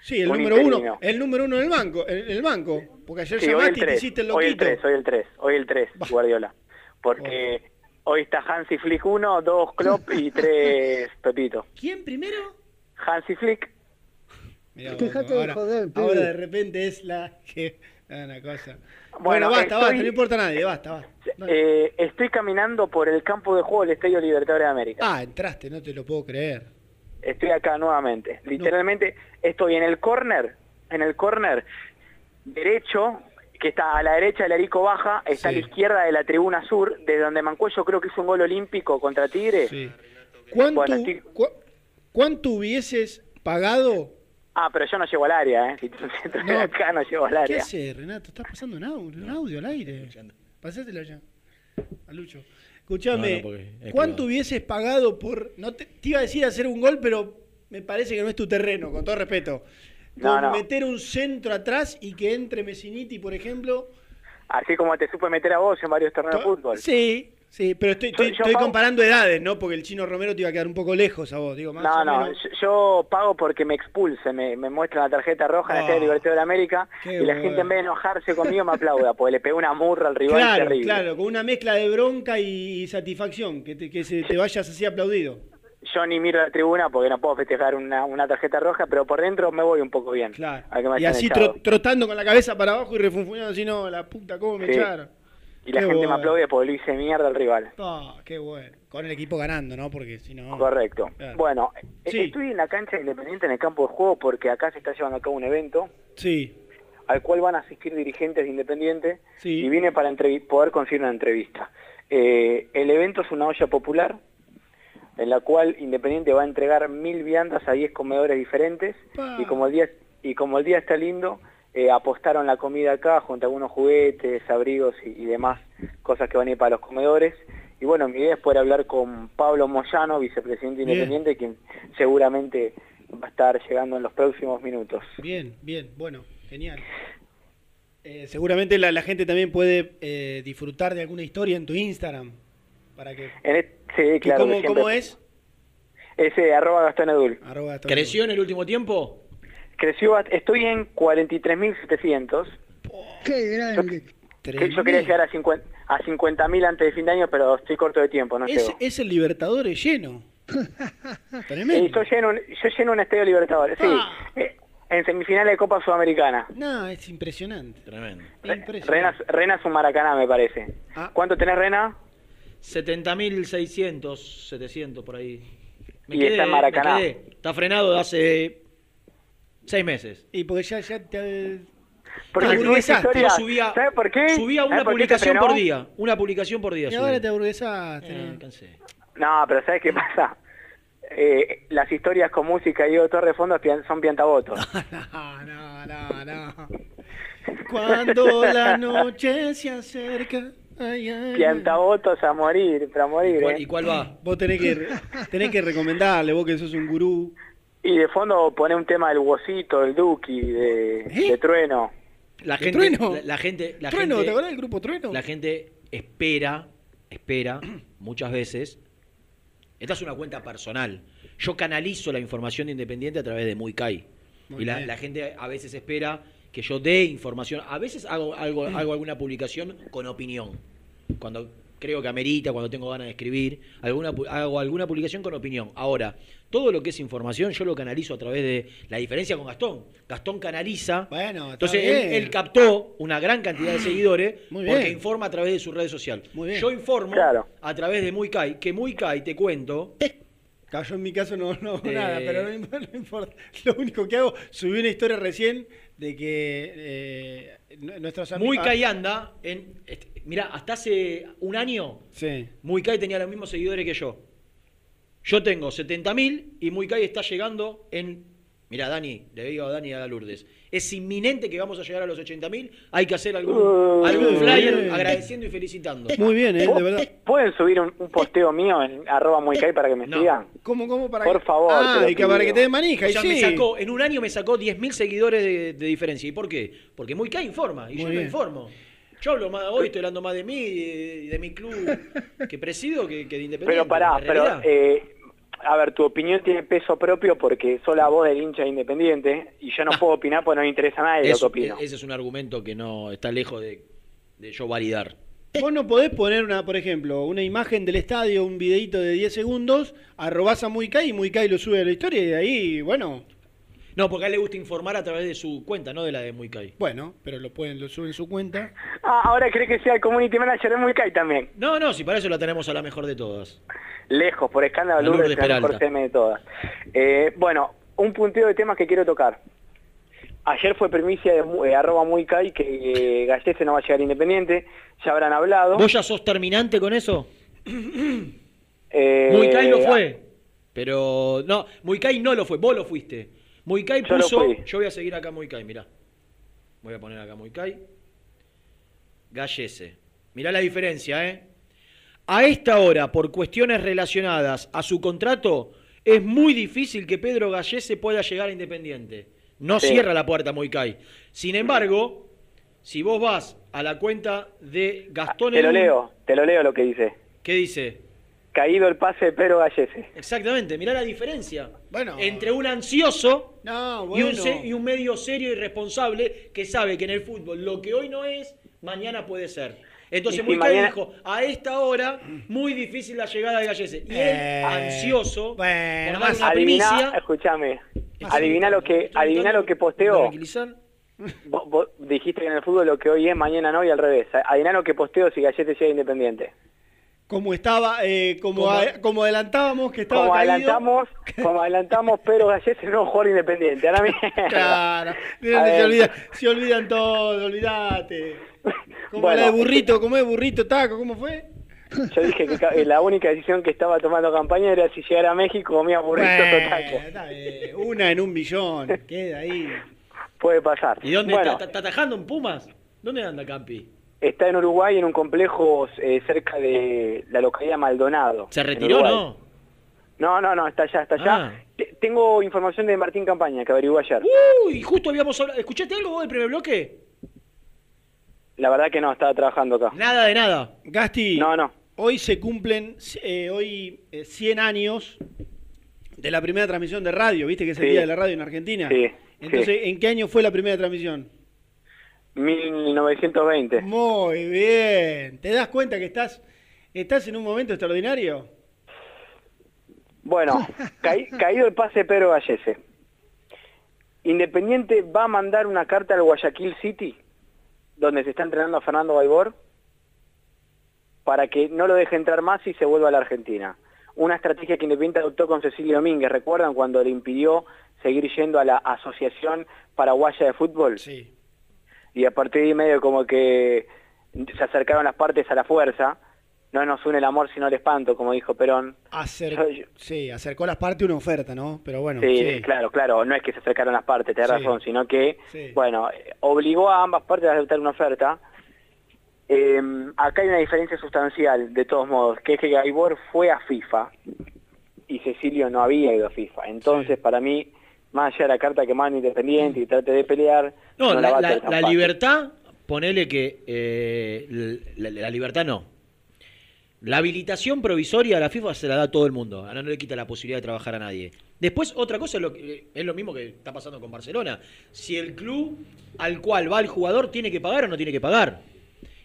Sí, el Un número uno, el número uno del banco, el, el banco. Porque ayer Sí, el llamaste y te 3, hiciste el hoy el loquito. 3, hoy el 3, hoy el 3, Guardiola. Porque hoy está Hansi Flick 1, 2 Klopp y 3 Pepito. ¿Quién primero? Hansi Flick, Mirá vos, Dejate de ahora, joder, pibe. ahora de repente es la que... Una cosa. Bueno, Bueno, basta, estoy- basta, no importa a nadie, basta, basta. eh, estoy caminando por el campo de juego del Estadio Libertadores de América. Ah, entraste, no te lo puedo creer. Estoy acá nuevamente. Literalmente estoy en el corner, en el corner derecho, que está a la derecha del Arico Baja, está a la izquierda de la tribuna sur, desde donde Mancuello creo que hizo un gol olímpico contra Tigre. Sí. ¿Cuánto, Bueno, estoy- cu- ¿Cuánto hubieses pagado? Ah, pero yo no llego al área, ¿eh? Si No. acá, no llego al ¿Qué área. hace, Renato? ¿Estás pasando un audio, un audio al aire? Pasátelo ya. A Lucho. Escuchame, No, no, porque es ¿cuánto privado. hubieses pagado por... No te, te iba a decir hacer un gol, pero me parece que no es tu terreno, con todo respeto. No, meter un centro atrás y que entre Messiniti, por ejemplo. Así como te supe meter a vos en varios torneos de fútbol. Sí, sí, pero estoy, estoy, yo estoy pago- comparando edades, ¿no? Porque el chino Romero te iba a quedar un poco lejos a vos, digo, más No, o no, menos. yo, pago porque me expulse, me, me muestran la tarjeta roja en el Ah, Estadio Libertadores de América qué y la gente en vez de enojarse conmigo me aplauda, porque le pegó una murra al rival Claro, terrible. claro, con una mezcla de bronca y satisfacción, que te, que se te vayas así aplaudido. Yo ni miro la tribuna porque no puedo festejar una, una tarjeta roja, pero por dentro me voy un poco bien. Claro. Y así tro- trotando con la cabeza para abajo y refunfuñando así, no, la puta, ¿cómo me Sí. echaron? Y la Qué gente bueno. me aplaude porque lo hice mierda al rival. Qué bueno. Con el equipo ganando, ¿no? Porque si no... Correcto. Claro. Bueno, e- Sí. estoy en la cancha Independiente en el campo de juego porque acá se está llevando a cabo un evento Sí, al cual van a asistir dirigentes de Independiente Sí. y vine para poder conseguir una entrevista. Eh, el evento es una olla popular en la cual Independiente va a entregar mil viandas a 10 comedores diferentes y como el día y como el día está lindo eh, apostaron la comida acá junto a algunos juguetes, abrigos y, y demás cosas que van a ir para los comedores. Y bueno, mi idea es poder hablar con Pablo Moyano, vicepresidente Bien. independiente, quien seguramente va a estar llegando en los próximos minutos. Bien, bien, bueno, genial. Eh, seguramente la, la gente también puede eh, disfrutar de alguna historia en tu Instagram. Para que... En et- sí, claro. ¿Cómo, siempre- cómo es? Ese, arroba Gastón Edul. Arroba Gastón ¿Creció en el último tiempo? Creció, estoy en 43.700. Qué grande. Que yo quería llegar a 50 a 50.000 antes de fin de año, pero estoy corto de tiempo, no Es, llego. es el Libertadores lleno. Y Tremendo. yo lleno, un- yo lleno un estadio Libertadores, sí. Ah. Eh, En semifinales de Copa Sudamericana. No, es impresionante. Tremendo. Impresionante. Rena, Rena es un Maracaná, me parece. Ah. ¿Cuánto tenés, Rena? 70.600, 700 por ahí. Y está en Maracaná. me quedé. Está frenado de hace seis meses. Y porque ya, ya te... Porque te aburguesaste. Yo subía, ¿Sabes por qué? subía ¿Sabes una por publicación por día. Una publicación por día. Y subía. ahora te aburguesaste. Eh, ¿no? cansé. No, pero ¿sabes qué pasa? Eh, las historias con música y Diego Torre de fondo son piantabotos. No, no, no, no. Cuando la noche se acerca. Ay, ay, piantabotos a morir, para morir. ¿Cuál- ¿eh? ¿Y cuál va? Vos tenés que, tenés que recomendarle, vos que sos un gurú. Y de fondo pone un tema del Wosito, del Duki, de, de Trueno. La ¿De gente, Trueno? la, la gente, la Trueno, gente, ¿te acordás del grupo Trueno? La gente espera, espera muchas veces. Esta es una cuenta personal. Yo canalizo la información de Independiente a través de Muy Kai. Muy Y la gente a veces espera que yo dé información. A veces hago, algo, hago alguna publicación con opinión. Cuando creo que amerita, cuando tengo ganas de escribir, alguna, hago alguna publicación con opinión. Ahora, todo lo que es información yo lo canalizo a través de la diferencia con Gastón. Gastón canaliza. Bueno, está Entonces él, bien. él captó una gran cantidad de seguidores Muy porque informa a través de su red social. Muy bien. Yo informo Claro. a través de Muy Kai, que Muy Kai, te cuento, Cayó en mi caso no, no Eh, nada, pero no, imp- no importa. Lo único que hago, subí una historia recién de que eh, nu- nuestros amigos... Muy Kai anda en... este, Mira, hasta hace un año, Sí. Muy Kai tenía los mismos seguidores que yo. Yo tengo 70.000 y Muy Kai está llegando en... Mira, Dani, le digo a Dani y a Lourdes. Es inminente que vamos a llegar a los 80.000. Hay que hacer algún, Uh, algún bien. flyer agradeciendo y felicitando. Muy bien, ¿eh? De verdad. ¿Pueden subir un, un posteo mío en arroba muy Kai para que me No. sigan? ¿Cómo, cómo? Para Por que- favor, Ah, te y que para que te den manija. O y sea, sí. me sacó, en un año me sacó 10.000 seguidores de, de diferencia. ¿Y por qué? Porque Muy Kai informa y Muy yo bien. no informo. Yo hablo más hoy, estoy hablando más de mí y de, de mi club que presido que, que de Independiente. Pero pará, pero... Eh, a ver, tu opinión tiene peso propio porque sos la voz del hincha de independiente y yo no puedo opinar porque no me interesa a nadie lo que Eso- opino. ese es un argumento que no está lejos de, de yo validar. Vos no podés poner, una, por ejemplo, una imagen del estadio, un videito de 10 segundos, arrobás a Muy Kai y Muy Kai lo sube a la historia y de ahí, bueno, No, porque a él le gusta informar a través de su cuenta, no de la de Muy Kai. bueno, pero lo pueden, lo suben en su cuenta. Ah, ahora cree que sea el community manager de muy Kai también. No, no, si para eso la tenemos a la mejor de todas. Lejos, por escándalo, Lourdes Lourdes es la mejor. CM de todas. Eh, bueno, un punteo de temas que quiero tocar. Ayer fue primicia de eh, arroba muy Kai que eh, Gallese no va a llegar Independiente, ya habrán hablado. ¿Vos ya sos terminante con eso? Eh, Muy Kai lo fue. Pero no, Muy Kai no lo fue, vos lo fuiste. Muy Kai puso. Yo voy a seguir acá Muy Kai, mirá. Voy a poner acá Muy Kai. Gallese. Mirá la diferencia, ¿eh? A esta hora, por cuestiones relacionadas a su contrato, es muy difícil que Pedro Gallese pueda llegar a Independiente. No Sí. cierra la puerta Muy Kai. Sin embargo, si vos vas a la cuenta de Gastón Te lo leo, te lo leo lo que dice. ¿Qué dice? Caído el pase de Pedro Gallese. Exactamente, mirá la diferencia. Bueno. Entre un ansioso No, y, un se- y un medio serio y responsable que sabe que en el fútbol lo que hoy no es, mañana puede ser. Entonces si Muy mañana- dijo, a esta hora, muy difícil la llegada de Gallese. Y él, Eh, ansioso, bueno, más una Adivina, primicia... escúchame, adivina lo que, adivina lo que tranquilizar. Vos, vos dijiste que en el fútbol lo que hoy es, mañana no y al revés. Adivina lo que posteo si Gallete llega Independiente. Como estaba, eh, como, Como- a- como adelantábamos que estaba Como caído. adelantamos, como adelantamos, Pedro Gallese no jugador independiente. Ahora mismo. Claro, se, olvidan, se olvidan todo, olvídate. Como Bueno. la de burrito, como de burrito, taco, ¿cómo fue? Yo dije que la única decisión que estaba tomando campaña era si llegara a México comía burritos o Bueno, tacos. está bien, Una en un billón, queda ahí. Puede pasar. ¿Y dónde Bueno, está, está atajando en Pumas? ¿Dónde anda Campi? está en Uruguay en un complejo eh, cerca de la localidad Maldonado. ¿Se retiró no? No, no, no, está allá, está allá. Ah. Te- Tengo información de Martín Campaña que averiguó ayer. Uy, justo habíamos hablado. ¿Escuchaste algo vos del primer bloque? La verdad que no, estaba trabajando acá. Nada de nada. Gasti, No, no. hoy se cumplen eh, hoy eh, 100 años de la primera transmisión de radio, ¿viste que es el Sí. día de la radio en Argentina? Sí, Entonces, ¿en qué año fue la primera transmisión? 1920. Muy bien. ¿Te das cuenta que estás, estás en un momento extraordinario? Bueno, caí- caído el pase Pedro Gallese. Independiente va a mandar una carta al Guayaquil City, donde se está entrenando a Fernando Baibor, para que no lo deje entrar más y se vuelva a la Argentina. Una estrategia que Independiente adoptó con Cecilio Domínguez, ¿recuerdan cuando le impidió seguir yendo a la Asociación Paraguaya de Fútbol? Sí. Y a partir de ahí medio como que se acercaron las partes a la fuerza, no nos une el amor sino el espanto, como dijo Perón. Acer- Sí, acercó las partes una oferta, ¿no? Pero bueno, Sí, sí. claro, claro, no es que se acercaron las partes, tenés Sí. razón, sino que, Sí. bueno, obligó a ambas partes a aceptar una oferta. Eh, acá hay una diferencia sustancial, de todos modos, que es que Gaibor fue a FIFA y Cecilio no había ido a FIFA. Entonces, para mí, más allá de la carta que manda Independiente y trate de pelear, No, no, la, la- libertad, ponele que. eh, la, la libertad no. La habilitación provisoria a la FIFA se la da todo el mundo. Ahora no le quita la posibilidad de trabajar a nadie. Después, otra cosa es lo, que- es lo mismo que está pasando con Barcelona. Si el club al cual va el jugador tiene que pagar o no tiene que pagar.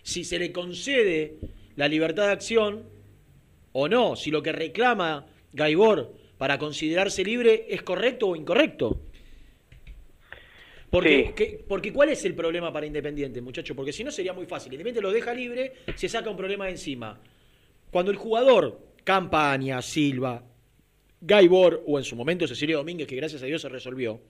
Si se le concede la libertad de acción o no. Si lo que reclama Gaibor para considerarse libre es correcto o incorrecto. Porque, Sí. que- porque ¿cuál es el problema para Independiente, muchacho? Porque si no sería muy fácil. Independiente lo deja libre, se saca un problema de encima. Cuando el jugador, Campaña, Silva, Gaibor o en su momento Cecilio Domínguez, que gracias a Dios se resolvió,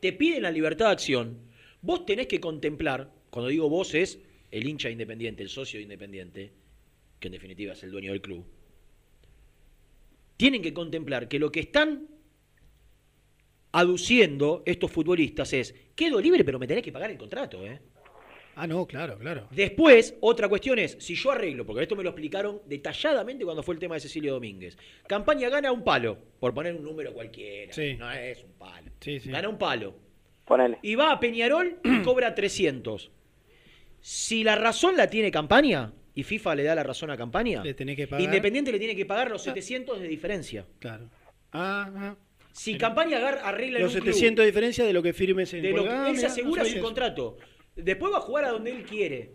te piden la libertad de acción, vos tenés que contemplar, cuando digo vos es el hincha de Independiente, el socio de Independiente, que en definitiva es el dueño del club, tienen que contemplar que lo que están aduciendo estos futbolistas es, quedo libre pero me tenés que pagar el contrato, ¿eh? Ah, no, claro, claro. Después, otra cuestión es, si yo arreglo, porque esto me lo explicaron detalladamente cuando fue el tema de Cecilio Domínguez. Campaña gana un palo, por poner un número cualquiera. Sí. No es un palo. Sí, sí. Gana un palo. Ponele. Y va a Peñarol y cobra 300. Si la razón la tiene Campaña, y FIFA le da la razón a Campaña, Le tenés que pagar. Independiente le tiene que pagar los 700 de diferencia. Claro. Ah, ah. Si Campaña arregla en Los club- 700 de diferencia de lo que firmes en de lo que él se asegura no su contrato. Después va a jugar a donde él quiere.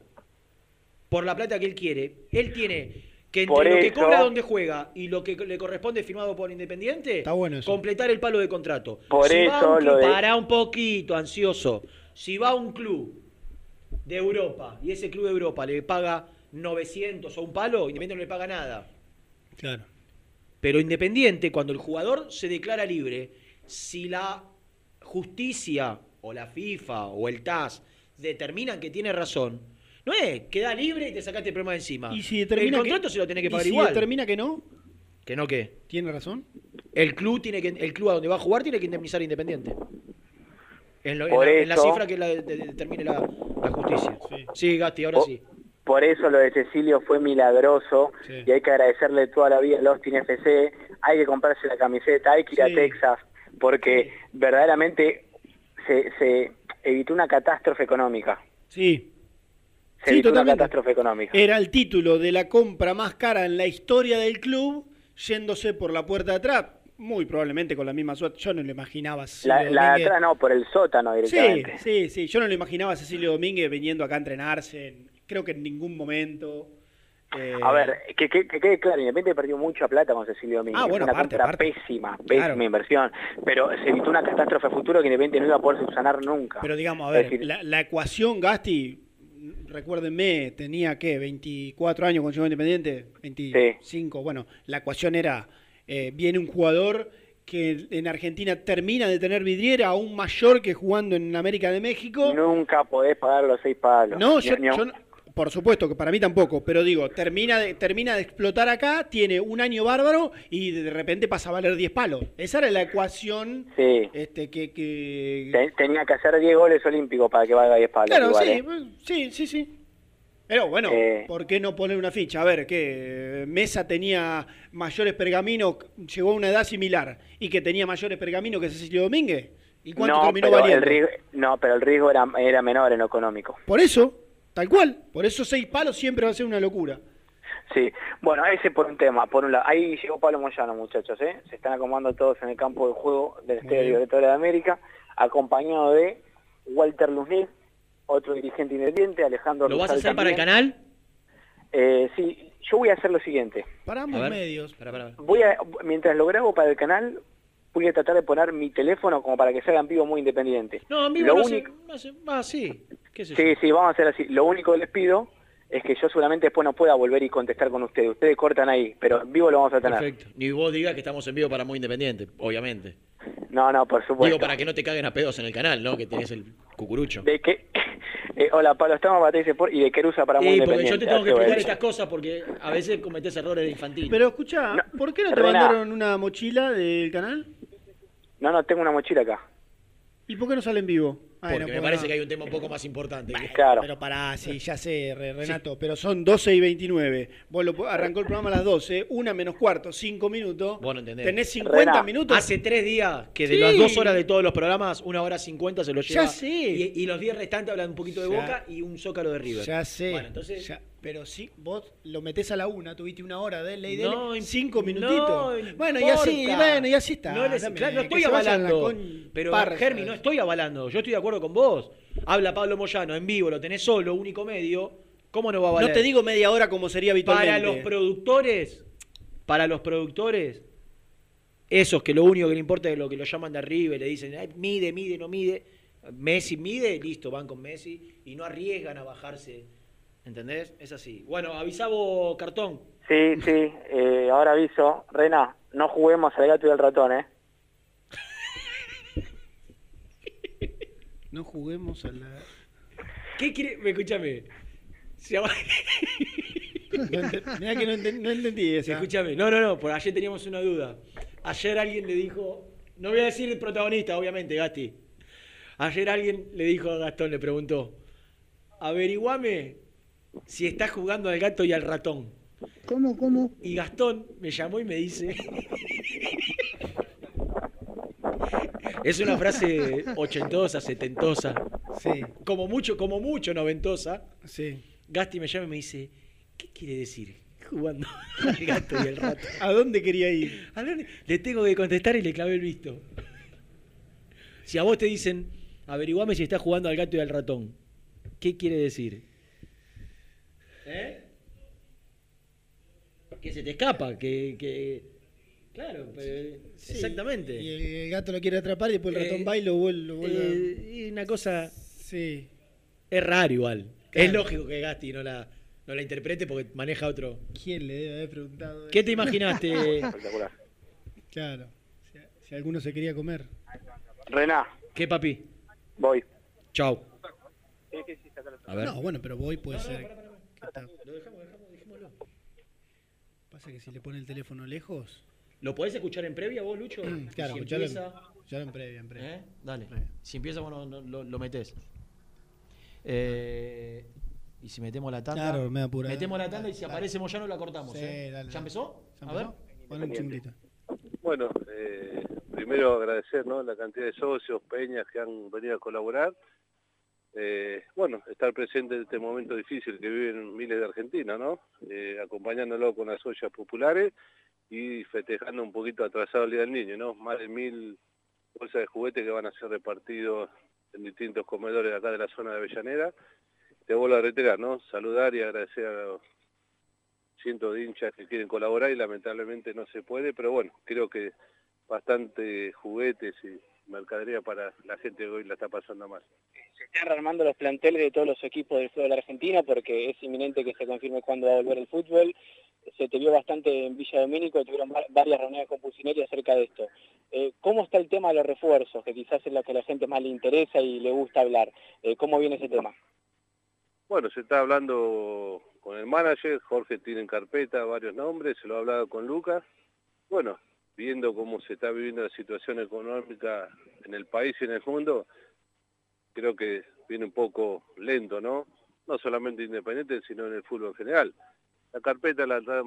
Por la plata que él quiere. Él tiene que entre Por lo que eso- cobra donde juega y lo que le corresponde firmado por Independiente, Está bueno eso. completar el palo de contrato. Por si va a eso un club, lo de- para un poquito, ansioso. Si va a un club de Europa y ese club de Europa le paga 900 o un palo, Independiente no le paga nada. Claro. Pero Independiente, cuando el jugador se declara libre, si la justicia o la FIFA o el TAS determinan que tiene razón, no es, queda libre y te sacaste el problema de encima. Y si determina el contrato que, se lo tiene que y pagar si igual. determina que no, ¿Que no qué? ¿tiene razón? El club tiene que el club a donde va a jugar tiene que indemnizar a Independiente. En, lo- en la, en la eso- cifra que la, de- de- determine la, la justicia. Sí, Gasti, ahora sí. Por eso lo de Cecilio fue milagroso Sí. y hay que agradecerle toda la vida al Austin FC, hay que comprarse la camiseta, hay que ir Sí. a Texas, porque verdaderamente se, se evitó una catástrofe económica. Sí. Se Sí, evitó una totalmente. catástrofe económica. Era el título de la compra más cara en la historia del club, yéndose por la puerta de atrás, muy probablemente con la misma suerte. Yo no lo imaginaba. a Cecilio La, la de atrás no, por el sótano Sí, directamente. sí, sí. Yo no lo imaginaba a Cecilio Domínguez viniendo acá a entrenarse. en- creo que en ningún momento. Eh, A ver, que, que, que quede claro, Independiente perdió mucha plata con Cecilio Domínguez. Ah, bueno, una aparte, compra aparte. pésima, pésima Claro. inversión. Pero se evitó una catástrofe a futuro que Independiente no iba a poder subsanar nunca. Pero digamos, a ver, decir, la, la ecuación Gasti, recuérdenme, tenía que 24 años a Independiente, 25, bueno, la ecuación era, eh, viene un jugador que en Argentina termina de tener vidriera aún mayor que jugando en América de México. Nunca podés pagar los seis palos. No, Ni- yo, ni yo por supuesto que para mí tampoco, pero digo, termina de, termina de explotar acá, tiene un año bárbaro y de repente pasa a valer 10 palos. Esa era la ecuación Sí. este, que... que... Te- Tenía que hacer 10 goles olímpicos para que valga 10 palos. Claro, igual, sí, ¿eh? pues, sí, sí, sí. Pero bueno, Eh. ¿por qué no poner una ficha? A ver, que Mesa tenía mayores pergaminos, llegó a una edad similar, y que tenía mayores pergaminos que Cecilio Domínguez. ¿Y cuánto no, terminó pero el valiendo? riesgo, no, pero el riesgo era, era menor en lo económico. Por eso, tal cual. Por eso seis palos siempre va a ser una locura. Sí, bueno, ese por un tema. Por un lado, ahí llegó Pablo Moyano, muchachos, ¿eh? Se están acomodando todos en el campo de juego del Estadio bien. Libertadores de América, acompañado de Walter Luznik, otro dirigente independiente, Alejandro ¿Lo vas a hacer para el canal? Eh, sí, yo voy a hacer lo siguiente. Para A ver. medios. Para, para. Voy a, mientras lo grabo para el canal, voy a tratar de poner mi teléfono como para que salga en vivo muy independiente. No, en vivo Lo no, único- se, no se- Ah, sí. ¿Qué? Sí, sí, vamos a hacer así. Lo único que les pido es que yo seguramente después no pueda volver y contestar con ustedes. Ustedes cortan ahí, pero en vivo lo vamos a tener. Perfecto. Ni vos digas que estamos en vivo para Muy Independiente, obviamente. No, no, por supuesto. Digo, para que no te caguen a pedos en el canal, ¿no? Que tenés el cucurucho. De que, eh, hola Pablo, estamos para Sport y de Querusa para Muy Sí, porque Independiente. yo te tengo que explicar estas cosas porque a veces cometés errores infantiles. Pero escucha, ¿por qué no te mandaron una mochila del canal? No, no, tengo una mochila acá. ¿Y por qué no sale en vivo? Ah, Porque no, me parece no. que hay un tema un poco más importante. Claro. Pero pará, sí, ya sé, Re- Renato, pero son 12 y 29. Vos lo, arrancó el programa a las 12, una menos cuarto, 5 minutos. Vos no entendés. Tenés 50 minutos. Hace tres días que de Sí. las dos horas de todos los programas, una hora cincuenta se lo Ya lleva. sé. Y, y los días restantes hablan un poquito de Ya. Boca y un zócalo de River. Ya sé. Bueno, entonces... ya- pero sí, vos lo metés a la una, tuviste una hora de ley de No, cinco no minutitos. bueno, y así, bueno, y así está. No, les- Dame, claro, no estoy avalando. Pero. Germi, no estoy avalando. Yo estoy de acuerdo con vos. Habla Pablo Moyano en vivo, lo tenés solo, único medio. ¿Cómo no va a valer? No te digo media hora como sería habitualmente. Para los productores, para los productores, esos que lo único que le importa es lo que lo llaman de arriba y le dicen, "Ay, mide, mide, no mide. Messi mide, listo, van con Messi y no arriesgan a bajarse. ¿Entendés? Es así. Bueno, avisa vos, cartón. Sí, sí, eh, ahora aviso. Rena, no juguemos al gato y al ratón, ¿eh? No juguemos a la... ¿Qué quiere? Escúchame. Se Mirá que no, enten- no entendí esa. Escúchame, no, no, no, por ayer teníamos una duda. Ayer alguien le dijo, no voy a decir el protagonista, obviamente, Gasti. Ayer alguien le dijo a Gastón, le preguntó, averiguame si estás jugando al gato y al ratón. ¿Cómo, cómo? Y Gastón me llamó y me dice, es una frase ochentosa, setentosa, Sí, como mucho, como mucho noventosa. sí. Gasti me llama y me dice, ¿qué quiere decir? Jugando al gato y al ratón. ¿A dónde quería ir? ¿A dónde? Le tengo que contestar y le clavé el visto. Si a vos te dicen, averiguame si estás jugando al gato y al ratón, ¿qué quiere decir? ¿Eh? Que se te escapa, que... que... Claro, pero- Sí, exactamente. Y el, el gato lo quiere atrapar y después el ratón Eh, va y lo vuelve. lo vuelve a- Eh, y una cosa... Sí. Es raro igual. Claro. Es lógico que Gasti no la, no la interprete porque maneja otro... ¿Quién le debe haber preguntado? ¿Qué eso? te imaginaste? Espectacular. Claro. Si, si alguno se quería comer. Rena, ¿Qué, papi? voy. Chau. A ver. No, bueno, pero voy puede ser. ¿Qué tal? Pasa que si le pone el teléfono lejos. ¿Lo podés escuchar en previa vos, Lucho? Claro, si escuchalo en- empieza... escuchalo en previa, en previa. ¿Eh? Dale. Si empieza, vos no- no- lo, lo metés. Eh, y si metemos la tanda. Claro, me apura. Metemos la tanda y si Dale. aparece Moyano la cortamos. Sí, ¿eh? dale, ¿Ya dale. empezó? ¿Ya A ver. Ponle un chunglito. Bueno, eh, primero agradecer ¿no? la cantidad de socios, peñas que han venido a colaborar. Eh, bueno, estar presente en este momento difícil que viven miles de argentinos, ¿no? Eh, acompañándolo con las ollas populares y festejando un poquito atrasado el Día del Niño, ¿no? Más de mil bolsas de juguetes que van a ser repartidos en distintos comedores acá de la zona de Avellaneda. Te vuelvo a reiterar, ¿no? Saludar y agradecer a los cientos de hinchas que quieren colaborar y lamentablemente no se puede, pero bueno, creo que bastante juguetes y mercadería para la gente que hoy la está pasando mal. Se están rearmando los planteles de todos los equipos del fútbol argentino porque es inminente que se confirme cuándo va a volver el fútbol. Se te vio bastante en Villa Domínico, tuvieron va- varias reuniones con Pusineri acerca de esto. Eh, ¿Cómo está el tema de los refuerzos, que quizás es lo que a la gente más le interesa y le gusta hablar? Eh, ¿Cómo viene ese tema? Bueno, se está hablando con el manager, Jorge tiene en carpeta varios nombres, se lo ha hablado con Lucas. Bueno, viendo cómo se está viviendo la situación económica en el país y en el mundo, creo que viene un poco lento, ¿no? No solamente Independiente, sino en el fútbol en general. La carpeta la está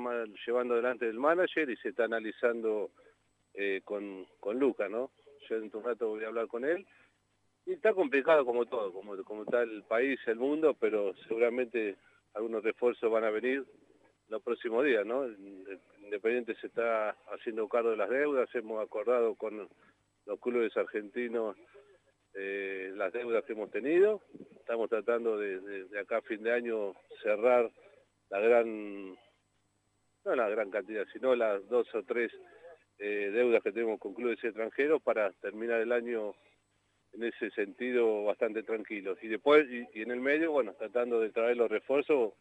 llevando delante del manager y se está analizando eh, con, con Lucas, ¿no? Yo en un rato voy a hablar con él. Y está complicado como todo, como, como está el país, el mundo, pero seguramente algunos refuerzos van a venir los próximos días, ¿no? Independiente se está haciendo cargo de las deudas, hemos acordado con los clubes argentinos eh, las deudas que hemos tenido, estamos tratando de, acá a fin de año cerrar la gran, no la gran cantidad, sino las dos o tres eh, deudas que tenemos con clubes extranjeros para terminar el año en ese sentido bastante tranquilos. Y después, y en el medio, bueno, tratando de traer los refuerzos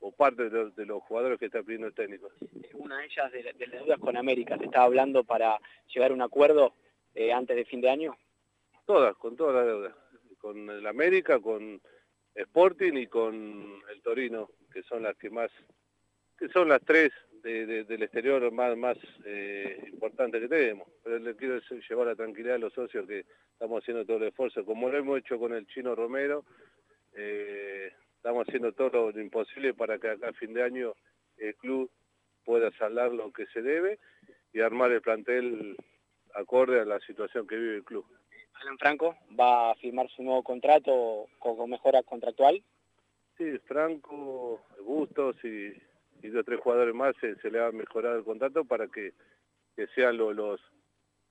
o parte de los, de los jugadores que está pidiendo el técnico. Una de ellas de, de las deudas con América, se estaba hablando para llegar a un acuerdo eh, antes de fin de año. Todas, con todas las deudas. Con el América, con Sporting y con el Torino, que son las que más, que son las tres de- de- del exterior más, más eh, importantes que tenemos. Pero le quiero llevar la tranquilidad a los socios que estamos haciendo todo el esfuerzo, como lo hemos hecho con el chino Romero, eh, estamos haciendo todo lo imposible para que acá a fin de año el club pueda saldar lo que se debe y armar el plantel acorde a la situación que vive el club. Alan Franco va a firmar su nuevo contrato con, mejora contractual. Sí, Franco, Bustos y, y dos o tres jugadores más se, se le va a mejorar el contrato para que, que sean lo- los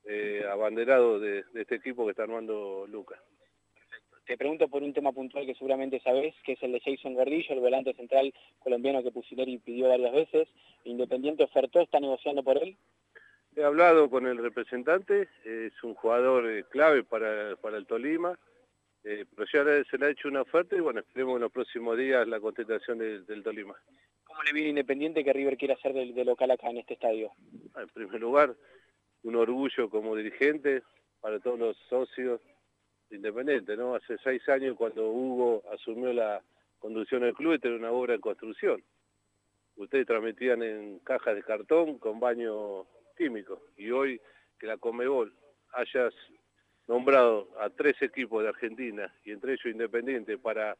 eh, abanderados de, de este equipo que está armando Lucas. Te pregunto por un tema puntual que seguramente sabés, que es el de Jason Gordillo, el volante central colombiano que Pusineri pidió varias veces. Independiente ofertó, está negociando por él. He hablado con el representante, es un jugador eh, clave para, para el Tolima, eh, pero ya se le ha hecho una oferta y bueno, esperemos en los próximos días la contestación del- del Tolima. ¿Cómo le viene Independiente que River quiere hacer de, de local acá en este estadio? En primer lugar, un orgullo como dirigente para todos los socios de Independiente, ¿no? Hace seis años cuando Hugo asumió la conducción del club, era una obra en construcción. Ustedes transmitían en cajas de cartón con baño químico y hoy que la Comebol hayas nombrado a tres equipos de Argentina y entre ellos Independiente para,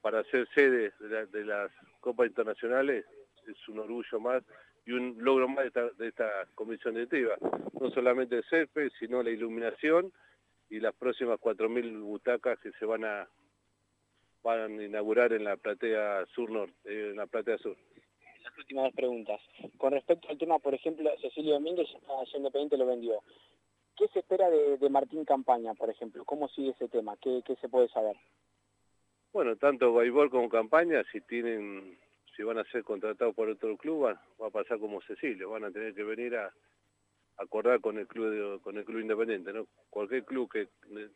para ser sede de, la- de las Copas Internacionales es un orgullo más y un logro más de esta, de esta comisión directiva. No solamente el césped, sino la iluminación y las próximas 4.000 butacas que se van a van a inaugurar en la platea sur norte, eh, en la platea sur. Las últimas dos preguntas. Con respecto al tema, por ejemplo, Cecilio Domínguez ya Independiente lo vendió. ¿Qué se espera de, de Martín Campaña, por ejemplo? ¿Cómo sigue ese tema? ¿Qué, qué se puede saber? Bueno, tanto Gaibor como Campaña, si tienen, si van a ser contratados por otro club, va, va a pasar como Cecilio, van a tener que venir a acordar con el club de- con el club independiente, ¿no? Cualquier club que de-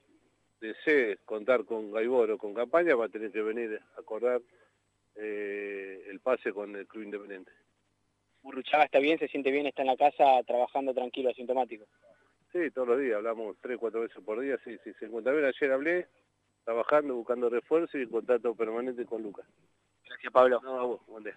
desee contar con Gaibor o con Campaña va a tener que venir a acordar eh, el pase con el club independiente. Burruchaga está bien, se siente bien, está en la casa trabajando tranquilo, asintomático. Sí, todos los días, hablamos tres, cuatro veces por día, sí, sí, se encuentra bien. Ayer hablé, trabajando, buscando refuerzo y en contacto permanente con Lucas. Gracias, Pablo. No, a vos, buen día.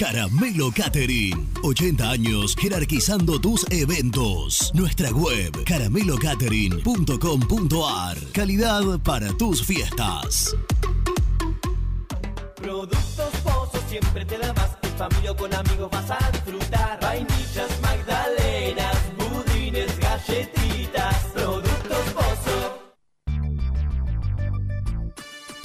Caramelo Catering. 80 años jerarquizando tus eventos. Nuestra web caramelocatering.com.ar. Calidad para tus fiestas. Productos Pozos siempre te da más. En familia o con amigos vas a disfrutar. Vainillas, magdalenas, budines, galletitas.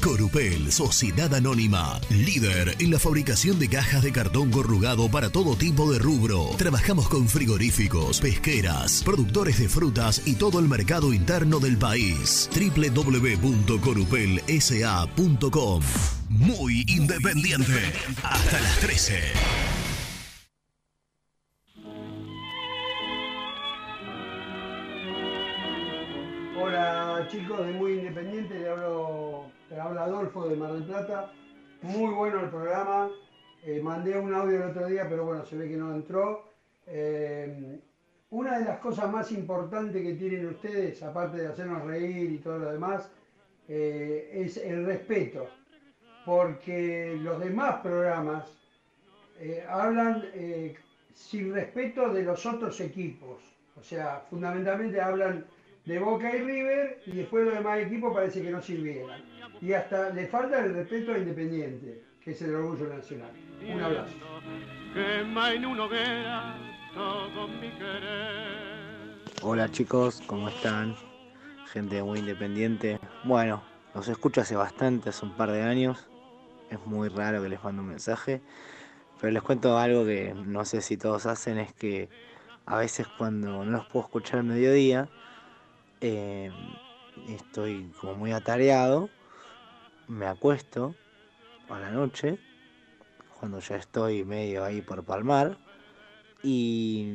Corupel, Sociedad Anónima, líder en la fabricación de cajas de cartón corrugado para todo tipo de rubro. Trabajamos con frigoríficos, pesqueras, productores de frutas y todo el mercado interno del país. www.corupelsa.com Muy independiente. Hasta las 13. Hola chicos de Muy Independiente, le hablo, habla Adolfo de Mar del Plata. Muy bueno el programa. Eh, mandé un audio el otro día, pero bueno, se ve que no entró. Eh, una de las cosas más importantes que tienen ustedes, aparte de hacernos reír y todo lo demás, eh, es el respeto. Porque los demás programas hablan sin respeto de los otros equipos. O sea, fundamentalmente hablan de Boca y River y después los demás equipos parece que no sirvieran. Y hasta le falta el respeto a Independiente, que es el orgullo nacional. Un abrazo. Quema en una hoguera todo mi querer. Hola chicos, ¿cómo están? Gente muy independiente. Bueno, los escucho hace bastante, hace un par de años. Es muy raro que les mando un mensaje. Pero les cuento algo que no sé si todos hacen, es que a veces cuando no los puedo escuchar al mediodía, eh, estoy como muy atareado, me acuesto a la noche, cuando ya estoy medio ahí por palmar, y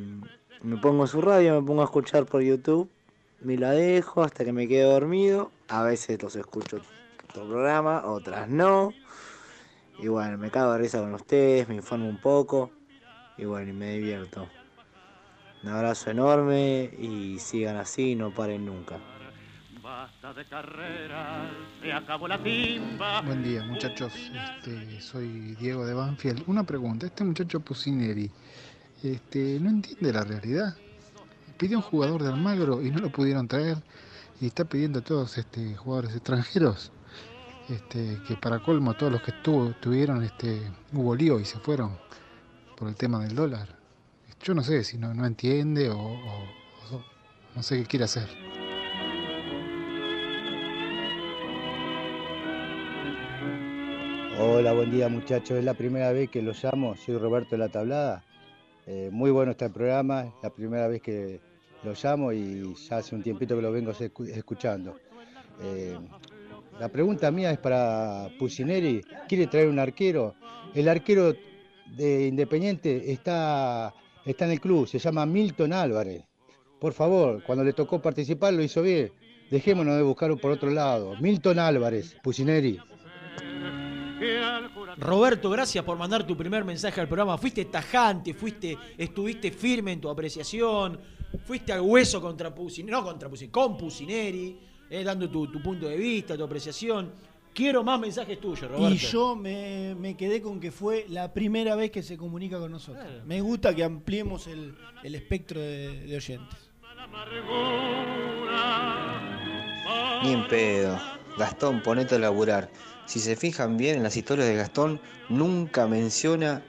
me pongo su radio, me pongo a escuchar por YouTube, me la dejo hasta que me quedo dormido, a veces los escucho el programa, otras no, y bueno, me cago de risa con ustedes, me informo un poco, y bueno, y me divierto. Un abrazo enorme y sigan así, no paren nunca. Basta de carreras, se acabó la timba. Buen día, muchachos. Este, soy Diego de Banfield. Una pregunta. Este muchacho Pusineri este, no entiende la realidad. Pidió un jugador de Almagro y no lo pudieron traer. Y está pidiendo a todos este, jugadores extranjeros. Este, que para colmo todos los que estuvo, tuvieron este, hubo lío y se fueron por el tema del dólar. Yo no sé si no, no entiende o, o- o no sé qué quiere hacer. Hola, buen día muchachos. Es la primera vez que lo llamo. Soy Roberto de la Tablada. Eh, muy bueno está el programa. Es la primera vez que lo llamo y ya hace un tiempito que lo vengo escu- escuchando. Eh, la pregunta mía es para Pusineri. ¿Quiere traer un arquero? El arquero de Independiente está, está en el club. Se llama Milton Álvarez. Por favor, cuando le tocó participar lo hizo bien. Dejémonos de buscarlo por otro lado. Milton Álvarez, Pusineri. Roberto, gracias por mandar tu primer mensaje al programa. Fuiste tajante, fuiste, estuviste firme en tu apreciación, fuiste al hueso contra Pusineri, no contra Pusineri, con Pusineri, eh, dando tu, tu punto de vista, tu apreciación. Quiero más mensajes tuyos, Roberto. Y yo me, me quedé con que fue la primera vez que se comunica con nosotros. Me gusta que ampliemos el, el espectro de, de oyentes. Ni en pedo. Gastón, ponete a laburar. Si se fijan bien en las historias de Gastón, nunca menciona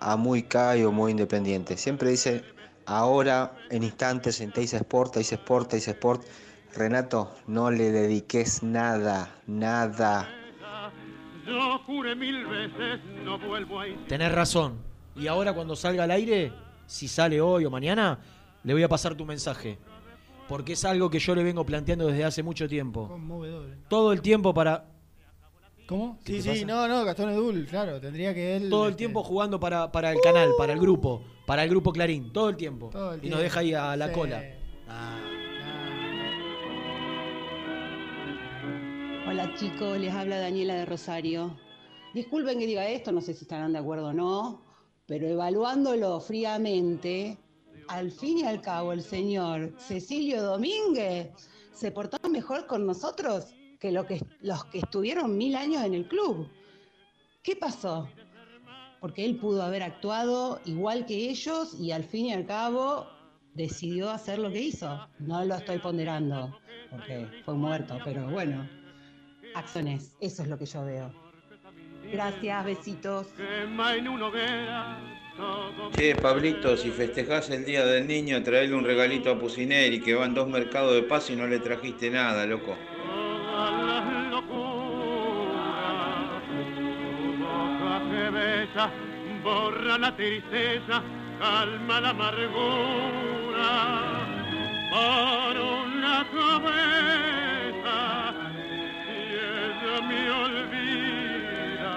a Muy Kai o Muy Independiente. Siempre dice ahora, en instantes, en Teis Sport, Teis Sport, Teis Sport. Renato, no le dediques nada, nada. Yo juré mil veces, no vuelvo a ir. Tenés razón. Y ahora cuando salga al aire, si sale hoy o mañana, le voy a pasar tu mensaje. Porque es algo que yo le vengo planteando desde hace mucho tiempo. Conmovedor. eh. Todo el tiempo para... ¿Cómo? ¿Qué Sí, sí, pasa? no, no, Gastón Edul, claro, tendría que él. Todo el este, tiempo jugando para, para el canal, para el grupo, para el grupo Clarín, todo el tiempo. Todo el y nos deja ahí a la Sí. cola. Hola chicos, les habla Daniela de Rosario. Disculpen que diga esto, no sé si estarán de acuerdo o no, pero evaluándolo fríamente, al fin y al cabo el señor Cecilio Domínguez se portó mejor con nosotros que, lo que los que estuvieron mil años en el club. ¿Qué pasó? Porque él pudo haber actuado igual que ellos y al fin y al cabo decidió hacer lo que hizo. No lo estoy ponderando porque fue muerto, pero bueno. acciones. Eso es lo que yo veo. Gracias, besitos. Che, Pablito, si festejás el Día del Niño, traele un regalito a Pusineri, que van dos mercados de paso y no le trajiste nada, loco. Que besa, borra la tristeza, calma la amargura. Para una cabeza, y ella me olvida.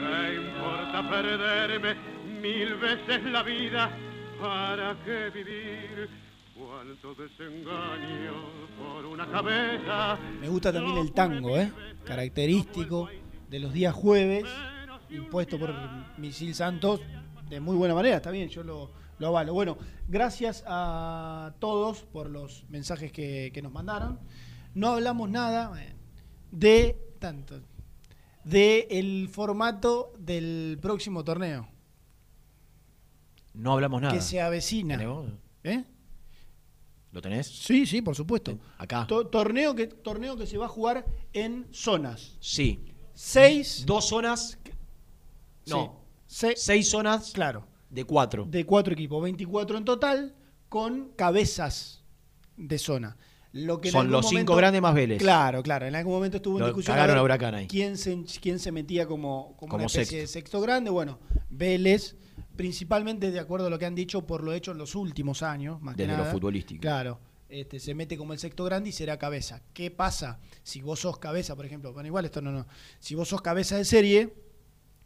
¿Qué importa perderme mil veces la vida? ¿Para qué vivir? Cuánto desengaño por una cabeza. Me gusta también el tango, ¿eh? Característico de los días jueves, impuesto por Misil Santos, de muy buena manera, está bien, yo lo, lo avalo. Bueno, gracias a todos por los mensajes que, que nos mandaron. No hablamos nada eh, de tanto de el formato del próximo torneo No hablamos nada. que se avecina. ¿Eh? ¿Lo tenés? Sí, sí, por supuesto. Acá. To- torneo que torneo que se va a jugar en zonas. Sí. Seis. Dos zonas. No. Se- Seis zonas. Claro. De cuatro. de cuatro equipos, 24 en total, con cabezas de zona. Lo que en Son algún los cinco grandes más Vélez. Claro, claro. En algún momento estuvo en Lo discusión cagaron ver a Huracán ahí. quién se, quién se metía como, como, Como una especie de sexto grande. Bueno, Vélez, principalmente de acuerdo a lo que han dicho por lo hecho en los últimos años, más que Desde lo futbolístico. Claro. Este, se mete como el sexto grande y será cabeza. ¿Qué pasa si vos sos cabeza, por ejemplo? Bueno, igual esto no, no. Si vos sos cabeza de serie,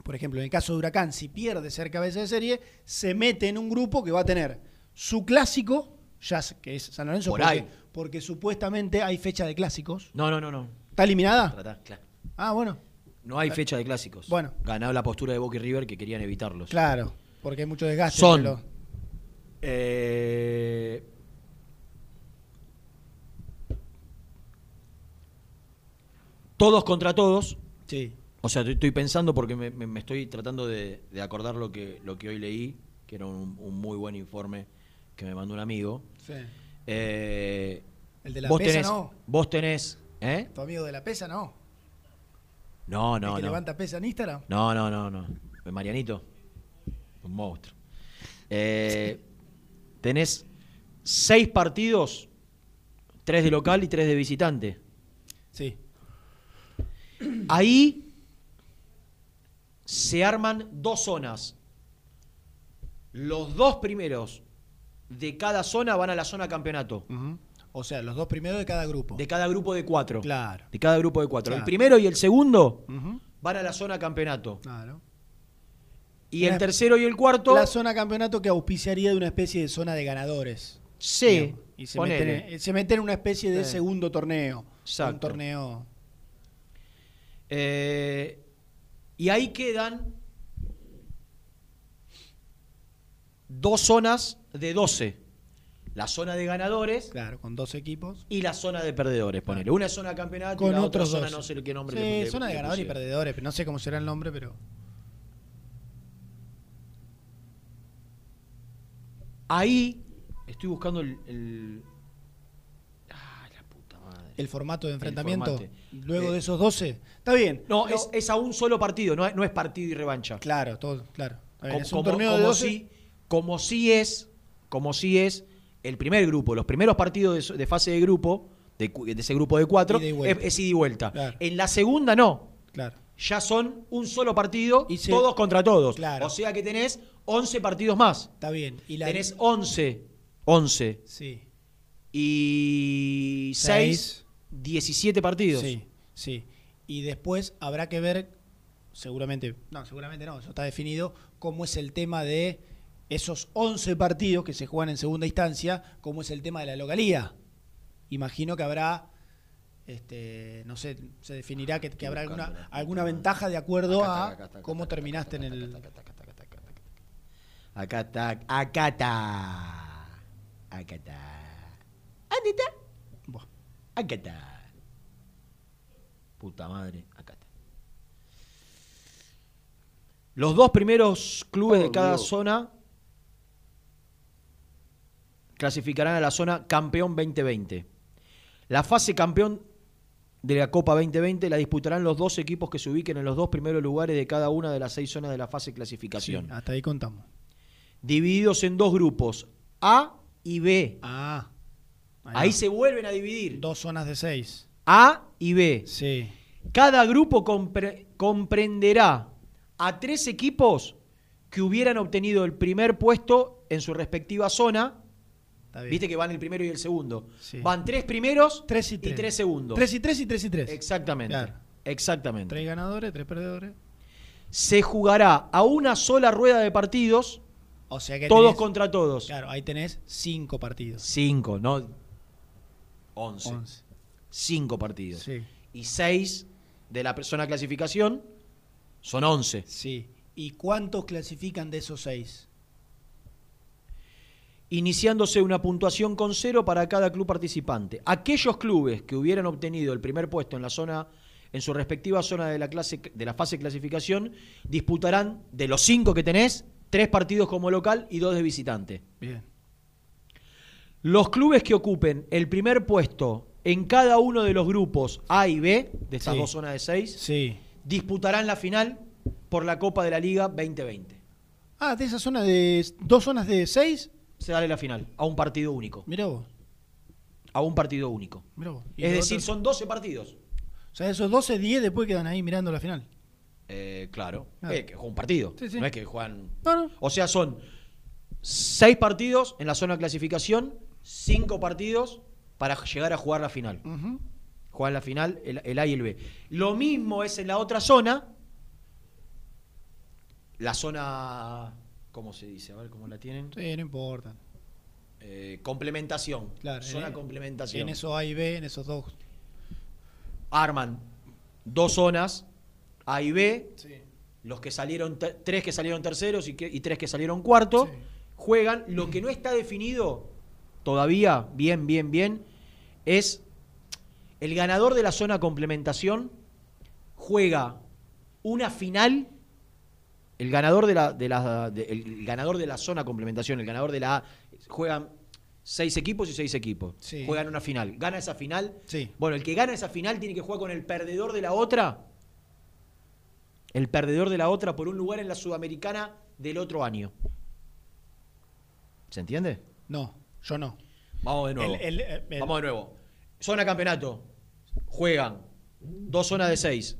por ejemplo, en el caso de Huracán, si pierde ser cabeza de serie, se mete en un grupo que va a tener su clásico, ya que es San Lorenzo, Por porque, ahí. porque supuestamente hay fecha de clásicos. No, no, no, no. ¿Está eliminada? Tratá, claro. Ah, bueno. No hay fecha de clásicos. Bueno. Ganaba la postura de Boca y River que querían evitarlos. Claro, porque hay mucho desgaste. Son. eh, todos contra todos. Sí. O sea, estoy- pensando porque me, me- me estoy tratando de, de acordar lo que, lo que hoy leí, que era un, un muy buen informe que me mandó un amigo. Sí. Eh, El de la vos pesa, tenés, no. Vos tenés. ¿Eh? Tu amigo de la pesa, no. No, el no, que no. levanta pesa en Instagram. No, no, no, no. Marianito. Un monstruo. Eh, tenés seis partidos, tres de local y tres de visitante. Sí. Ahí se arman dos zonas. Los dos primeros de cada zona van a la zona campeonato. O sea, los dos primeros de cada grupo. De cada grupo de cuatro. Claro. De cada grupo de cuatro. El primero y el segundo van a la zona campeonato. Claro. Y el tercero y el cuarto. La zona campeonato que auspiciaría de una especie de zona de ganadores. Sí. Y se meten, en- se meten en una especie de Sí. segundo torneo. Exacto. Un torneo. Eh, y ahí quedan dos zonas de 12. La zona de ganadores Claro, con dos equipos. y la zona de perdedores, ponele. Una zona campeonato y Con la otra zona dos. no sé qué nombre Sí, le- le- zona de le ganadores y perdedores. pero No sé cómo será el nombre, pero. Ahí estoy buscando el, el- El formato de enfrentamiento. Luego Eh, de esos 12. Está bien. No, es, es a un solo partido, no, es- no es partido y revancha. Claro, todo, claro. Como, es un como- torneo de como 12. sí, como sí es, como sí es el primer grupo, los primeros partidos de, fase de grupo, de, ese grupo de cuatro, Ida es, ida y vuelta. Claro. En la segunda no. Claro. Ya son un solo partido, se- todos contra todos. Claro. O sea que tenés 11 partidos más. Está bien. Y la- Tenés 11, 11 Sí. y 6, 17 partidos. Sí, sí. Y después habrá que ver, seguramente, no, seguramente no, eso está definido, cómo es el tema de esos 11 partidos que se juegan en segunda instancia, cómo es el tema de la localía. Imagino que habrá, este, no sé, se definirá que, que habrá alguna, alguna ventaja de acuerdo a cómo terminaste en el... Acá está, acá está. Acá está. ¿Dónde está? Acá está. Puta madre, acá está. Los dos primeros clubes de Oh, cada zona clasificarán a la zona campeón 2020. La fase campeón de la Copa 2020 la disputarán los dos equipos que se ubiquen en los dos primeros lugares de cada una de las seis zonas de la fase de clasificación. Sí, hasta ahí contamos. Divididos en dos grupos, A y B. Ah. Ahí se vuelven a dividir. Dos zonas de seis. A y B. Sí. Cada grupo compre- comprenderá a tres equipos que hubieran obtenido el primer puesto en su respectiva zona. Viste que van el primero y el segundo. Sí. Van tres primeros Tres y y tres. segundos. Tres y tres y tres y tres. Exactamente. Claro. Exactamente. Tres ganadores, tres perdedores. Se jugará a una sola rueda de partidos, O sea que todos tenés- contra todos. Claro, ahí tenés cinco partidos. Cinco, no once. Once. Cinco partidos. Sí. Y seis de la de clasificación son once. Sí. ¿Y cuántos clasifican de esos seis? Iniciándose una puntuación con cero para cada club participante. Aquellos clubes que hubieran obtenido el primer puesto en la zona, en su respectiva zona de la clase de la fase de clasificación, disputarán de los cinco que tenés, tres partidos como local y dos de visitante. Bien. Los clubes que ocupen el primer puesto en cada uno de los grupos A y B, de estas Sí. dos zonas de seis, Sí. disputarán la final por la Copa de la Liga 2020. Ah, de esa zona de. Dos zonas de seis. Se dará la final, a un partido único. Mirá vos. A un partido único. Mirá vos. Es decir, son 12 partidos. O sea, esos 12, 10 después quedan ahí mirando la final. Eh, claro. Claro. Eh, que juegan un partido. Sí, sí. No es que juegan. No, no. O sea, son seis partidos en la zona de clasificación, cinco partidos para llegar a jugar la final. Ujú. Juegan la final el, el A y el B. Lo mismo es en la otra zona. La zona. ¿Cómo se dice? A ver cómo la tienen. Sí, no importa. Eh, complementación. Claro. Zona en- complementación. En esos A y B, en esos dos. Arman dos zonas, A y B. Los que salieron, tres que salieron terceros y, que- y tres que salieron cuarto, juegan. Lo que no está definido todavía, bien, bien, bien, es el ganador de la zona complementación juega una final. El ganador de la, de la- de- el ganador de la zona complementación, el ganador de la A, juegan seis equipos y seis equipos. Sí. Juegan una final. Gana esa final. Sí. Bueno, el que gana esa final tiene que jugar con el perdedor de la otra. El perdedor de la otra por un lugar en la Sudamericana del otro año. ¿Se entiende? No, yo no. Vamos de nuevo. El- el- el- Vamos de nuevo. Zona campeonato. Juegan dos zonas de seis.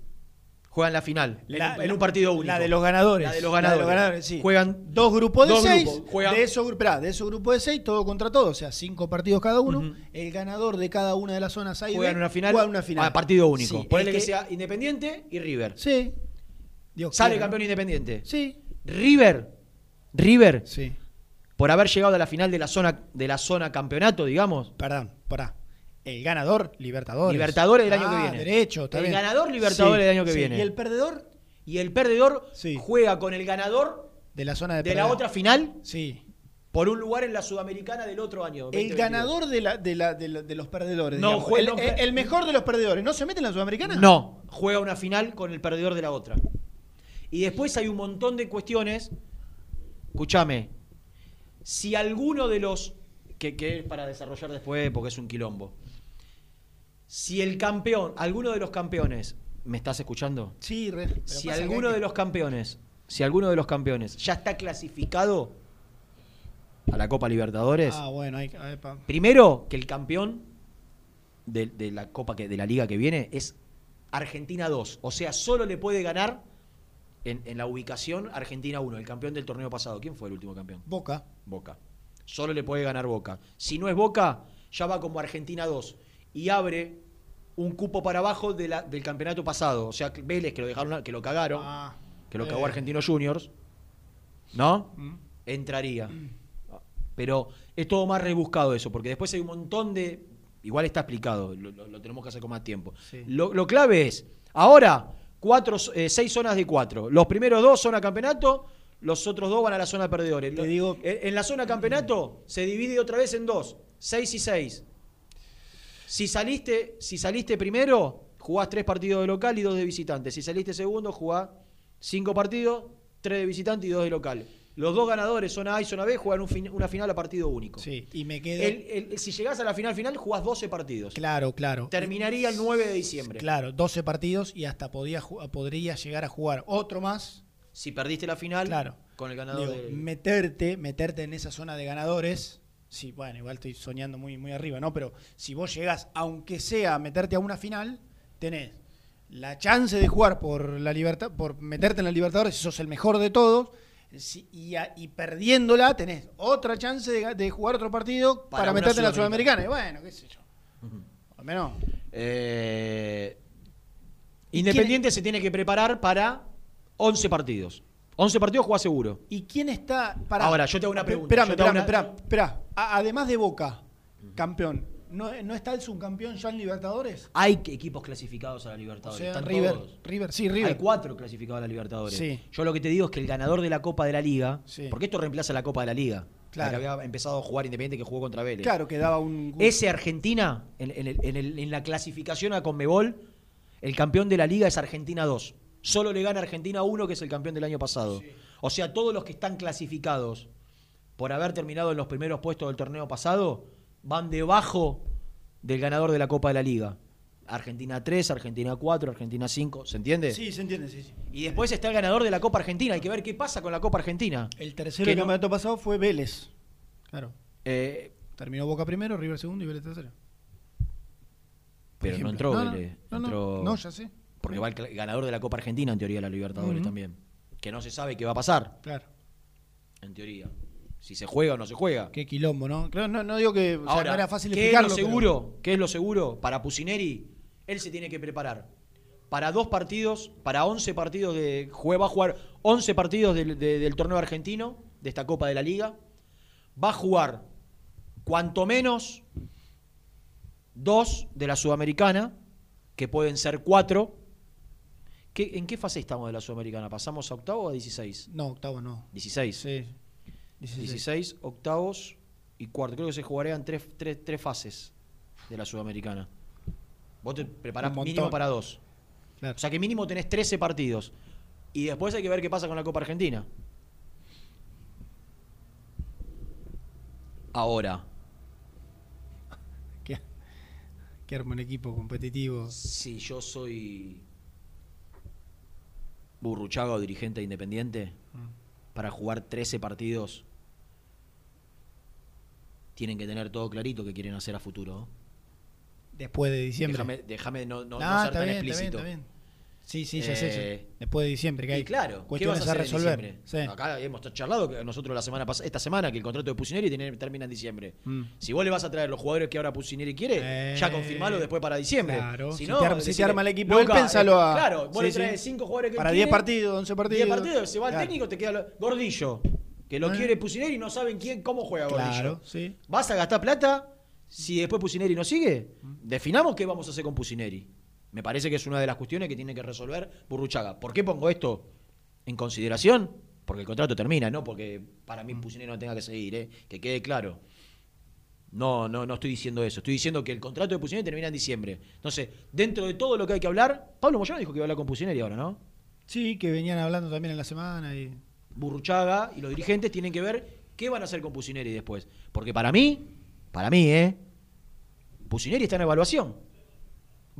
Juegan la final. en La- un- en, un partido único. La de los ganadores. La de los ganadores. sí. Juegan dos grupos de dos seis. grupos. Juegan- De esos, esperá, de esos grupos de seis, todo contra todo. O sea, cinco partidos cada uno. El ganador de cada una de las zonas A y B juegan una final. juega una final. a partido único. Sí, Ponele el que... sea Independiente y River. Sí. Dios Sale quiera. campeón Independiente. Sí. River. River. Sí. Por haber llegado a la final de la zona, de la zona campeonato, digamos. Perdón, pará. El ganador, Libertadores. Libertadores del año Ah, que viene. derecho, está el bien. ganador Libertadores Sí, del año que sí. viene. ¿Y el perdedor? Y el perdedor juega con el ganador De la zona de, de la otra final Sí. por un lugar en la Sudamericana del otro año. El 2022. ganador de, la, de, la- de la- de los perdedores. No, juega- el, no, el- el mejor de los perdedores. ¿No se mete en la Sudamericana? No, juega una final con el perdedor de la otra. Y después hay un montón de cuestiones. Escúchame. Si alguno de los. Que, que es para desarrollar después porque es un quilombo. Si el campeón, alguno de los campeones. ¿Me estás escuchando? Sí, re- Si que alguno de los campeones. Si alguno de los campeones ya está clasificado a la Copa Libertadores. Ah, bueno, hay, pa- Primero, que el campeón de, de la Copa que, de la Liga que viene es Argentina 2. O sea, solo le puede ganar en, en la ubicación Argentina 1, el campeón del torneo pasado. ¿Quién fue el último campeón? Boca. Boca. Solo le puede ganar Boca. Si no es Boca, ya va como Argentina 2 y abre un cupo para abajo de la- del campeonato pasado. O sea, Vélez, que lo dejaron, que lo cagaron, que lo cagó eh. Argentinos Juniors, ¿no? Mm. Entraría. Pero es todo más rebuscado eso, porque después hay un montón de. Igual está explicado, lo, lo- lo tenemos que hacer con más tiempo. Sí. Lo, lo clave es, ahora, cuatro, eh, seis zonas de cuatro. Los primeros dos zona campeonato, los otros dos van a la zona perdedores. Lo- en, en la zona campeonato se divide otra vez en dos, seis y seis. Si saliste, si saliste primero, jugás tres partidos de local y dos de visitante. Si saliste segundo, jugás cinco partidos, tres de visitante y dos de local. Los dos ganadores, zona A y zona B, juegan un fin- una final a partido único. Sí, y me quedo. El- el- si llegás a la final final, jugás 12 partidos. Claro, claro. Terminaría el 9 de diciembre. Claro, 12 partidos y hasta podía, podría llegar a jugar otro más. Si perdiste la final, Claro. con el ganador Digo, del- meterte, meterte en esa zona de ganadores. Sí, bueno, igual estoy soñando muy, muy arriba, ¿no? Pero si vos llegás, aunque sea a meterte a una final, tenés la chance de jugar por la libertad, por meterte en la Libertadores, si sos el mejor de todos, si- y, a- y perdiéndola tenés otra chance de, ga- de jugar otro partido Para meterte en la Sudamericana. Sudamericana. Y bueno, qué sé yo. Al menos. Eh, Independiente se tiene que preparar para 11 partidos. 11 partidos juega seguro. ¿Y quién está para Ahora, yo te hago una pregunta. Espérame, espérame, una- espera, espera. A- Además de Boca, campeón, ¿no, ¿no está el subcampeón ya en Libertadores? Hay equipos clasificados a la O Libertadores. sea, están River, todos. River, sí, River. Hay cuatro clasificados a la Libertadores. Sí. Yo lo que te digo es que el ganador de la Copa de la Liga, Sí. porque esto reemplaza la Copa de la Liga, Claro. la que había empezado a jugar Independiente que jugó contra Vélez. Claro, que daba un... Ese Argentina, en, en el- en el- en la clasificación a Conmebol, el campeón de la liga es Argentina 2. Solo le gana Argentina 1, que es el campeón del año pasado. O sea, todos los que están clasificados por haber terminado en los primeros puestos del torneo pasado van debajo del ganador de la Copa de la Liga. Argentina 3, Argentina 4, Argentina 5, ¿se entiende? Sí, se entiende, sí, sí. Y después está el ganador de la Copa Argentina. Hay que ver qué pasa con la Copa Argentina. El tercero del no- campeonato pasado fue Vélez. Claro. Eh, Terminó Boca primero, River segundo y Vélez tercero. pero no entró No, Vélez, no, no, entró- no, ya sé. Porque va el ganador de la Copa Argentina, en teoría, de la Libertadores también. Que no se sabe qué va a pasar, Claro. en teoría. Si se juega o no se juega. Qué quilombo, ¿no? Claro, no, no digo que o sea, Ahora, no era fácil ¿qué es lo explicarlo. pero- seguro? ¿Qué es lo seguro? Para Pusineri, él se tiene que preparar. Para dos partidos, para 11 partidos de. Va a jugar 11 partidos del, de- del torneo argentino, de esta Copa de la Liga. Va a jugar cuanto menos dos de la Sudamericana, que pueden ser cuatro. ¿Qué- ¿En qué fase estamos de la Sudamericana? ¿Pasamos a octavo o a 16? No, octavo no. 16. Sí. 16. octavos y cuarto. Creo que se jugarían tres, tres, tres fases de la Sudamericana. Vos te preparás mínimo para dos. Claro. O sea que mínimo tenés 13 partidos. Y después hay que ver qué pasa con la Copa Argentina. Ahora, Qué, qué arma un equipo competitivo. si yo soy Burruchaga o dirigente independiente, Mm. para jugar 13 partidos, tienen que tener todo clarito que quieren hacer a futuro. ¿no? Después de diciembre. Déjame, déjame no, no- no ser tan bien, está bien, explícito. está bien. Sí, sí, ya sé. Eh, sí. Después de diciembre, que hay y claro, ¿qué cuestiones a, resolver. Sí. Acá hemos charlado que nosotros la semana pas- esta semana que el contrato de Pusineri tiene- termina en diciembre. Mm. Si vos le vas a traer los jugadores que ahora Pusineri quiere, Eh, ya confirmalo después para diciembre. claro. Si, Si no, te si te arma el equipo, él, "Luca, pénsalo eh, a- Claro, vos Sí, le sí. traes 5 jugadores que Para él 10 quiere, partidos, 11 partidos. 10 partidos, se va el Claro. técnico, te queda lo- Gordillo, que lo Eh. quiere Pusineri y no saben quién, cómo juega Gordillo. Claro, sí. ¿Vas a gastar plata si después Pusineri no sigue? Definamos qué vamos a hacer con Pusineri. Me parece que es una de las cuestiones que tiene que resolver Burruchaga. ¿Por qué pongo esto en consideración? Porque el contrato termina, no porque para mí Pusineri no tenga que seguir, ¿eh? que quede claro. No, no, no estoy diciendo eso. Estoy diciendo que el contrato de Pusineri termina en diciembre. Entonces, dentro de todo lo que hay que hablar, Pablo Moyano dijo que iba a hablar con Pusineri ahora, ¿no? Sí, que venían hablando también en la semana y. Burruchaga y los dirigentes tienen que ver qué van a hacer con Pusineri después. Porque para mí, para mí, ¿eh? Pusineri está en evaluación.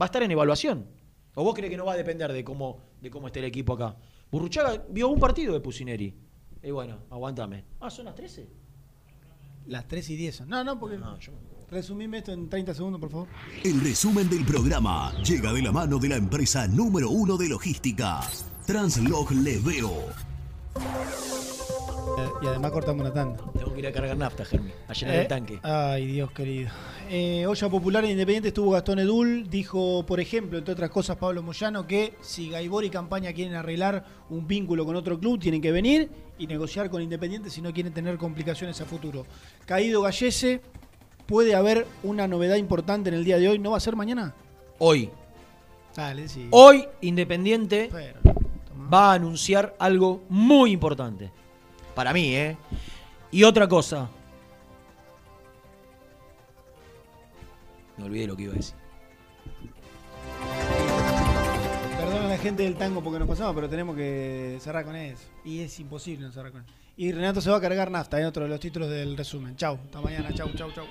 Va a estar en evaluación. ¿O vos crees que no va a depender de cómo, de cómo esté el equipo acá? Burruchaga vio un partido de Pusineri. Y bueno, aguántame. Ah, son las 13. Las 3 y 10. son. No, no, porque. Resumime esto en 30 segundos, por favor. El resumen del programa llega de la mano de la empresa número uno de logística, Translog Leveo. Eh, Y además cortamos una tanda. Tengo que ir a cargar nafta, Germi. A llenar Eh, el tanque. Ay, Dios querido. Eh, olla Popular e Independiente estuvo Gastón Edul. Dijo, por ejemplo, entre otras cosas, Pablo Moyano, que si Gaibor y Campaña quieren arreglar un vínculo con otro club, tienen que venir y negociar con Independiente si no quieren tener complicaciones a futuro. Caído Gallese, puede haber una novedad importante en el día de hoy. ¿No va a ser mañana? Hoy. Dale, sí. Hoy, Independiente Pero, va a anunciar algo muy importante. Para mí, ¿eh? Y otra cosa. Me olvidé lo que iba a decir. Perdón a la gente del tango porque nos pasamos, pero tenemos que cerrar con eso. Y es imposible no cerrar con eso. Y Renato se va a cargar nafta en otro de los títulos del resumen. Chau, hasta mañana. Chau, chau, chau.